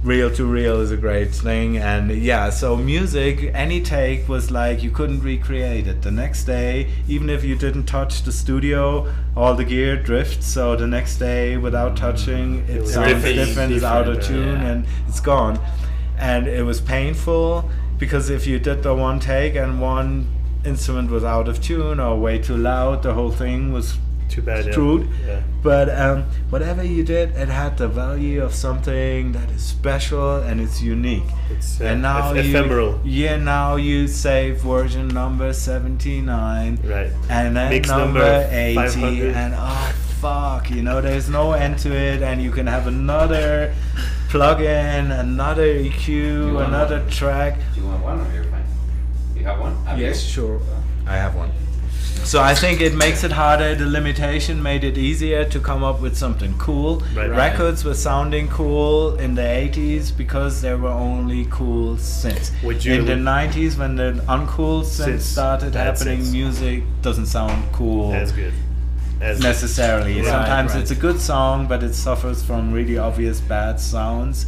Reel to reel is a great thing, and yeah, so music, any take was like you couldn't recreate it. The next day, even if you didn't touch the studio, all the gear drifts. So the next day, without mm. touching, it was sounds different, different, it's out of uh, tune, yeah. and it's gone. And it was painful because if you did the one take and one instrument was out of tune or way too loud, the whole thing was Too bad, yeah. Yeah. But um, whatever you did, it had the value of something that is special and it's unique. It's, uh, and now eph- you, ephemeral. Yeah, now you save version number seventy nine, Right. and then Mix number, number eighty, and oh fuck, you know, there's no end to it, and you can have another plug-in, another EQ, another one? track. Do you want one or you're? You have one? Have Yes, you? sure. I have one. So I think it makes it harder. The limitation made it easier to come up with something cool. Right. Records were sounding cool in the 80s because there were only cool synths. Would you- in the 90s, when the uncool synths Synths, started happening, synths. music doesn't sound cool As good. As necessarily. Right, Sometimes right. it's a good song, but it suffers from really obvious bad sounds.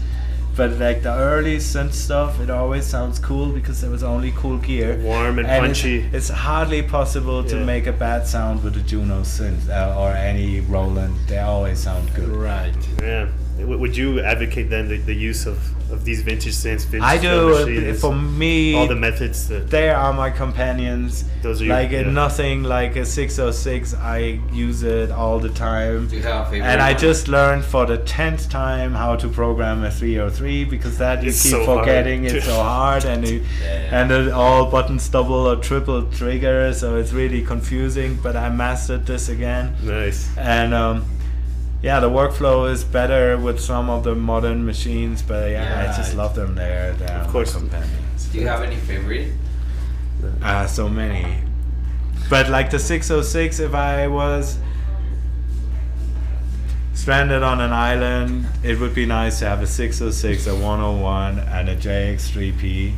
But like the early synth stuff, it always sounds cool because there was only cool gear. Warm and it's- punchy. It's, hardly possible to Yeah. make a bad sound with a Juno synth uh, or any Roland. They always sound good. Right. Yeah. W- Would you advocate then the, the use of, of these vintage synths? Vintage I do. machines, For me, all the methods that they are my companions. Those are your- like uh, yeah. nothing like a 606. I use it all the time. Do you have a favorite? And I just learned for the tenth time how to program a 303 because that you It's keep so hard. forgetting it's so hard and you, Yeah. and it all buttons double or triple trigger so it's really confusing. But I mastered this again nice. and um, yeah, the workflow is better with some of the modern machines. But yeah, I just love them. They're they're Of my course. companions. Do you have any favorite? Ah, so many. But like the 606, if I was stranded on an island, it would be nice to have a 606, a 101, and a JX3P.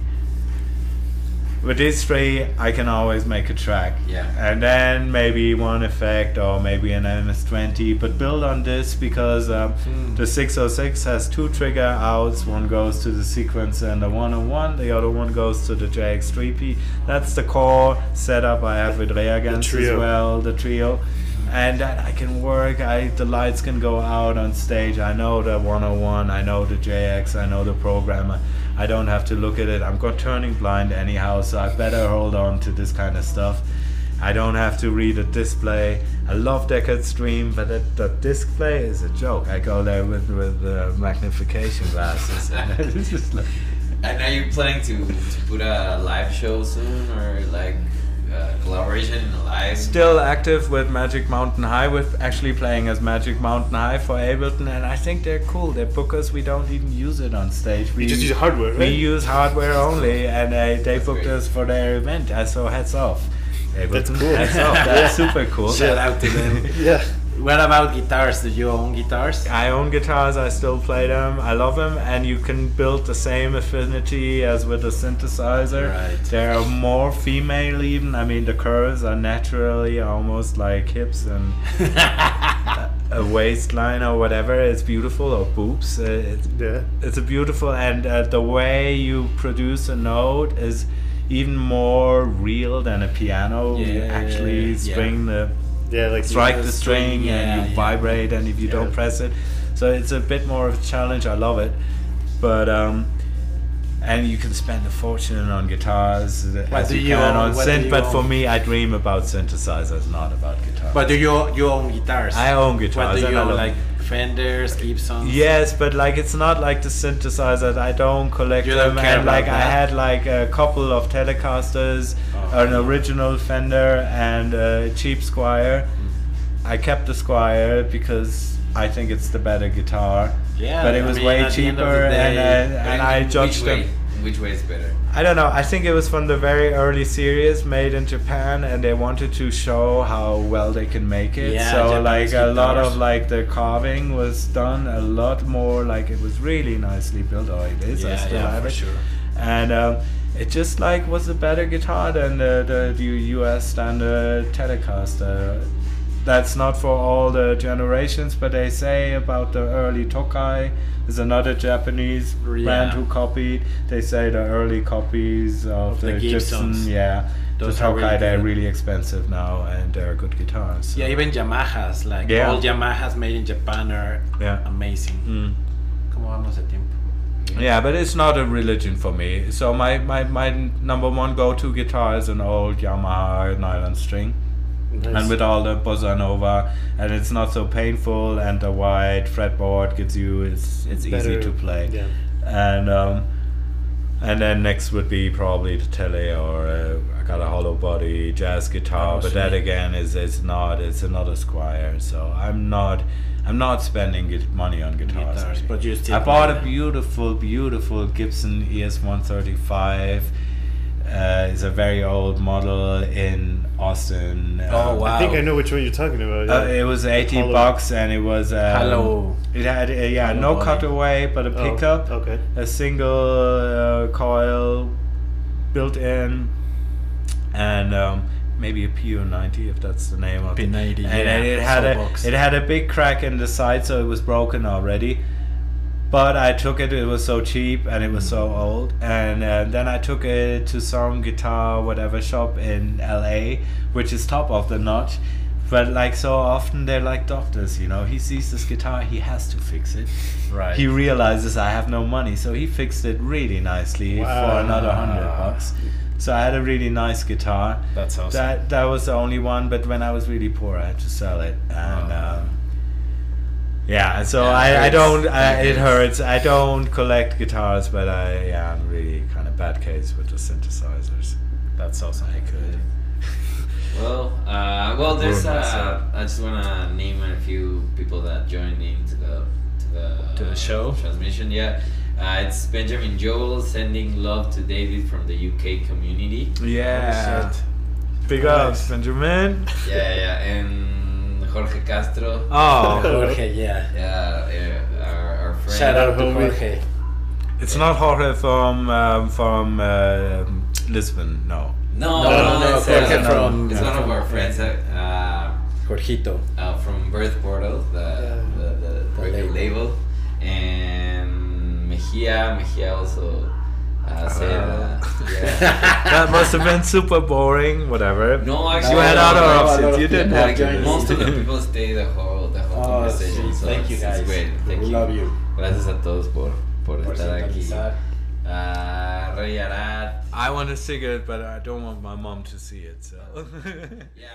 With these three, I can always make a track. Yeah. And then maybe one effect or maybe an MS20, but build on this because um, Hmm. the 606 has two trigger outs. One goes to the sequencer and the 101, the other one goes to the JX3P. That's the core setup I have with reagents as well, the trio. And I can work, I the lights can go out on stage. I know the 101, I know the JX, I know the programmer. I don't have to look at it. I'm got turning blind anyhow, so I better hold on to this kind of stuff. I don't have to read a display. I love Deckard's Dream, but that, the display is a joke. I go there with with uh, magnification glasses, and it's just like, And are you planning to, to put a live show soon or like uh, collaboration in a still active with Magic Mountain High, with actually playing as Magic Mountain High for Ableton, and I think they're cool. They book us. We don't even use it on stage. We You just use hardware, We use hardware only, and uh, they booked great. us for their event. I so hats off. Ableton, That's cool. Hats off. That's super cool. Shout out to them. Yeah. What about guitars? Do you own guitars? I own guitars. I still play them. I love them, and you can build the same affinity as with a synthesizer. Right. They're more female, even. I mean, the curves are naturally almost like hips and a waistline or whatever. It's beautiful, or boobs. Uh, it's, Yeah. it's a beautiful, and uh, the way you produce a note is even more real than a piano. Yeah, you actually yeah. string the Yeah, like strike the string, yeah, and you yeah. vibrate and if you don't press it so it's a bit more of a challenge i love it but um and you can spend a fortune on guitars as you you can own? on synth but for me i dream about synthesizers not about guitars But do you you own guitars? I own guitars, and you I own? Like Fenders, Gibsons? Yes, but like it's not like the synthesizers. I don't collect You don't them, and like about I had like a couple of Telecasters, Oh. an original Fender, and a cheap Squier. I kept the Squier because I think it's the better guitar. Yeah, but it I was mean, way at the end of cheaper, the and day- uh, and I judged them. Way? Which way is better? I don't know. I think it was from the very early series made in Japan, and they wanted to show how well they can make it. Yeah, so Japanese like a lot guitars. of like the carving was done a lot more. Like it was really nicely built. Oh, it is. I Yeah, still yeah, have for it. sure. And um, it just like was a better guitar than the the, the U.S. standard Telecaster. That's not for all the generations, but they say about the early Tokai. There's another Japanese Yeah. brand who copied. They say the early copies of, Of the, the Gibson, yeah. Those the Tokai, really they're really expensive now, and they're good guitars. so- Yeah, even Yamahas, like Yeah. all Yamahas made in Japan are Yeah. amazing. Mm. ¿Cómo vamos de tiempo? Yeah, but it's not a religion for me. So my, my, my number one go-to guitar is an old Yamaha nylon string. Nice. and with all the bossa nova and it's not so painful and the wide fretboard gives you it's it's easy to play Yeah. and um and then next would be probably the tele or uh, I got a hollow body jazz guitar, Oh, but that again is it's not it's another Squier. So I'm not I'm not spending money on guitars. Guitars, but you still I bought a beautiful beautiful Gibson ES 135. Uh, it's a very old model in Austin. Oh, Um, wow. I think I know which one you're talking about. uh, it was 18 Hollow. bucks and it was um, Hello. It had uh, yeah Hollow no body. cutaway but a Oh, pickup, okay. a single uh, coil built in, and um, maybe a PU90 if that's the name of it. P90, And yeah, it had a soapbox. it had a big crack in the side so it was broken already. But I took it. It was so cheap and it was so old. And uh, then I took it to some guitar whatever shop in L.A., which is top of the notch, But like so often, they're like doctors, you know. He sees this guitar, he has to fix it. Right. He realizes I have no money, so he fixed it really nicely for another hundred bucks. So I had a really nice guitar. That's awesome. That that was the only one, but when I was really poor, I had to sell it, and Oh. um, yeah. So Yeah, I, I don't. I, It hurts. I don't collect guitars, but I yeah, I'm really kind of bad case with the synthesizers. That's also I could. Well, uh, well, there's. Uh. I just wanna name a few people that joined into the to the To the show? transmission. Yeah, uh, it's Benjamin Joel sending love to David from the UK community. Yeah. shit. Big ups, Benjamin. Yeah, yeah, and Jorge Castro. Oh, Jorge, yeah. Yeah, yeah, our, our friend. Shout out to homie. Jorge. it's not Jorge from um, from uh, Lisbon. No. No, No, no, no, it's, Jorge uh, from- it's one of our friends. Uh, Jorgito. uh, from Birth Portal, the Yeah. the, the, The record label. label. and Mejia, Mejia also uh, said, uh, yeah. that must have been super boring. Whatever. No, actually, you had no, other no, options. of You didn't have like, to. joined most of the people stay the whole the whole Oh, conversation. sí, so thank you guys. It's great. Thank we you. love you. Gracias a todos por por, Por estar aquí. sintonizar. Uh, Rey Arad. I want to sing it, but I don't want my mom to see it. So. Yeah.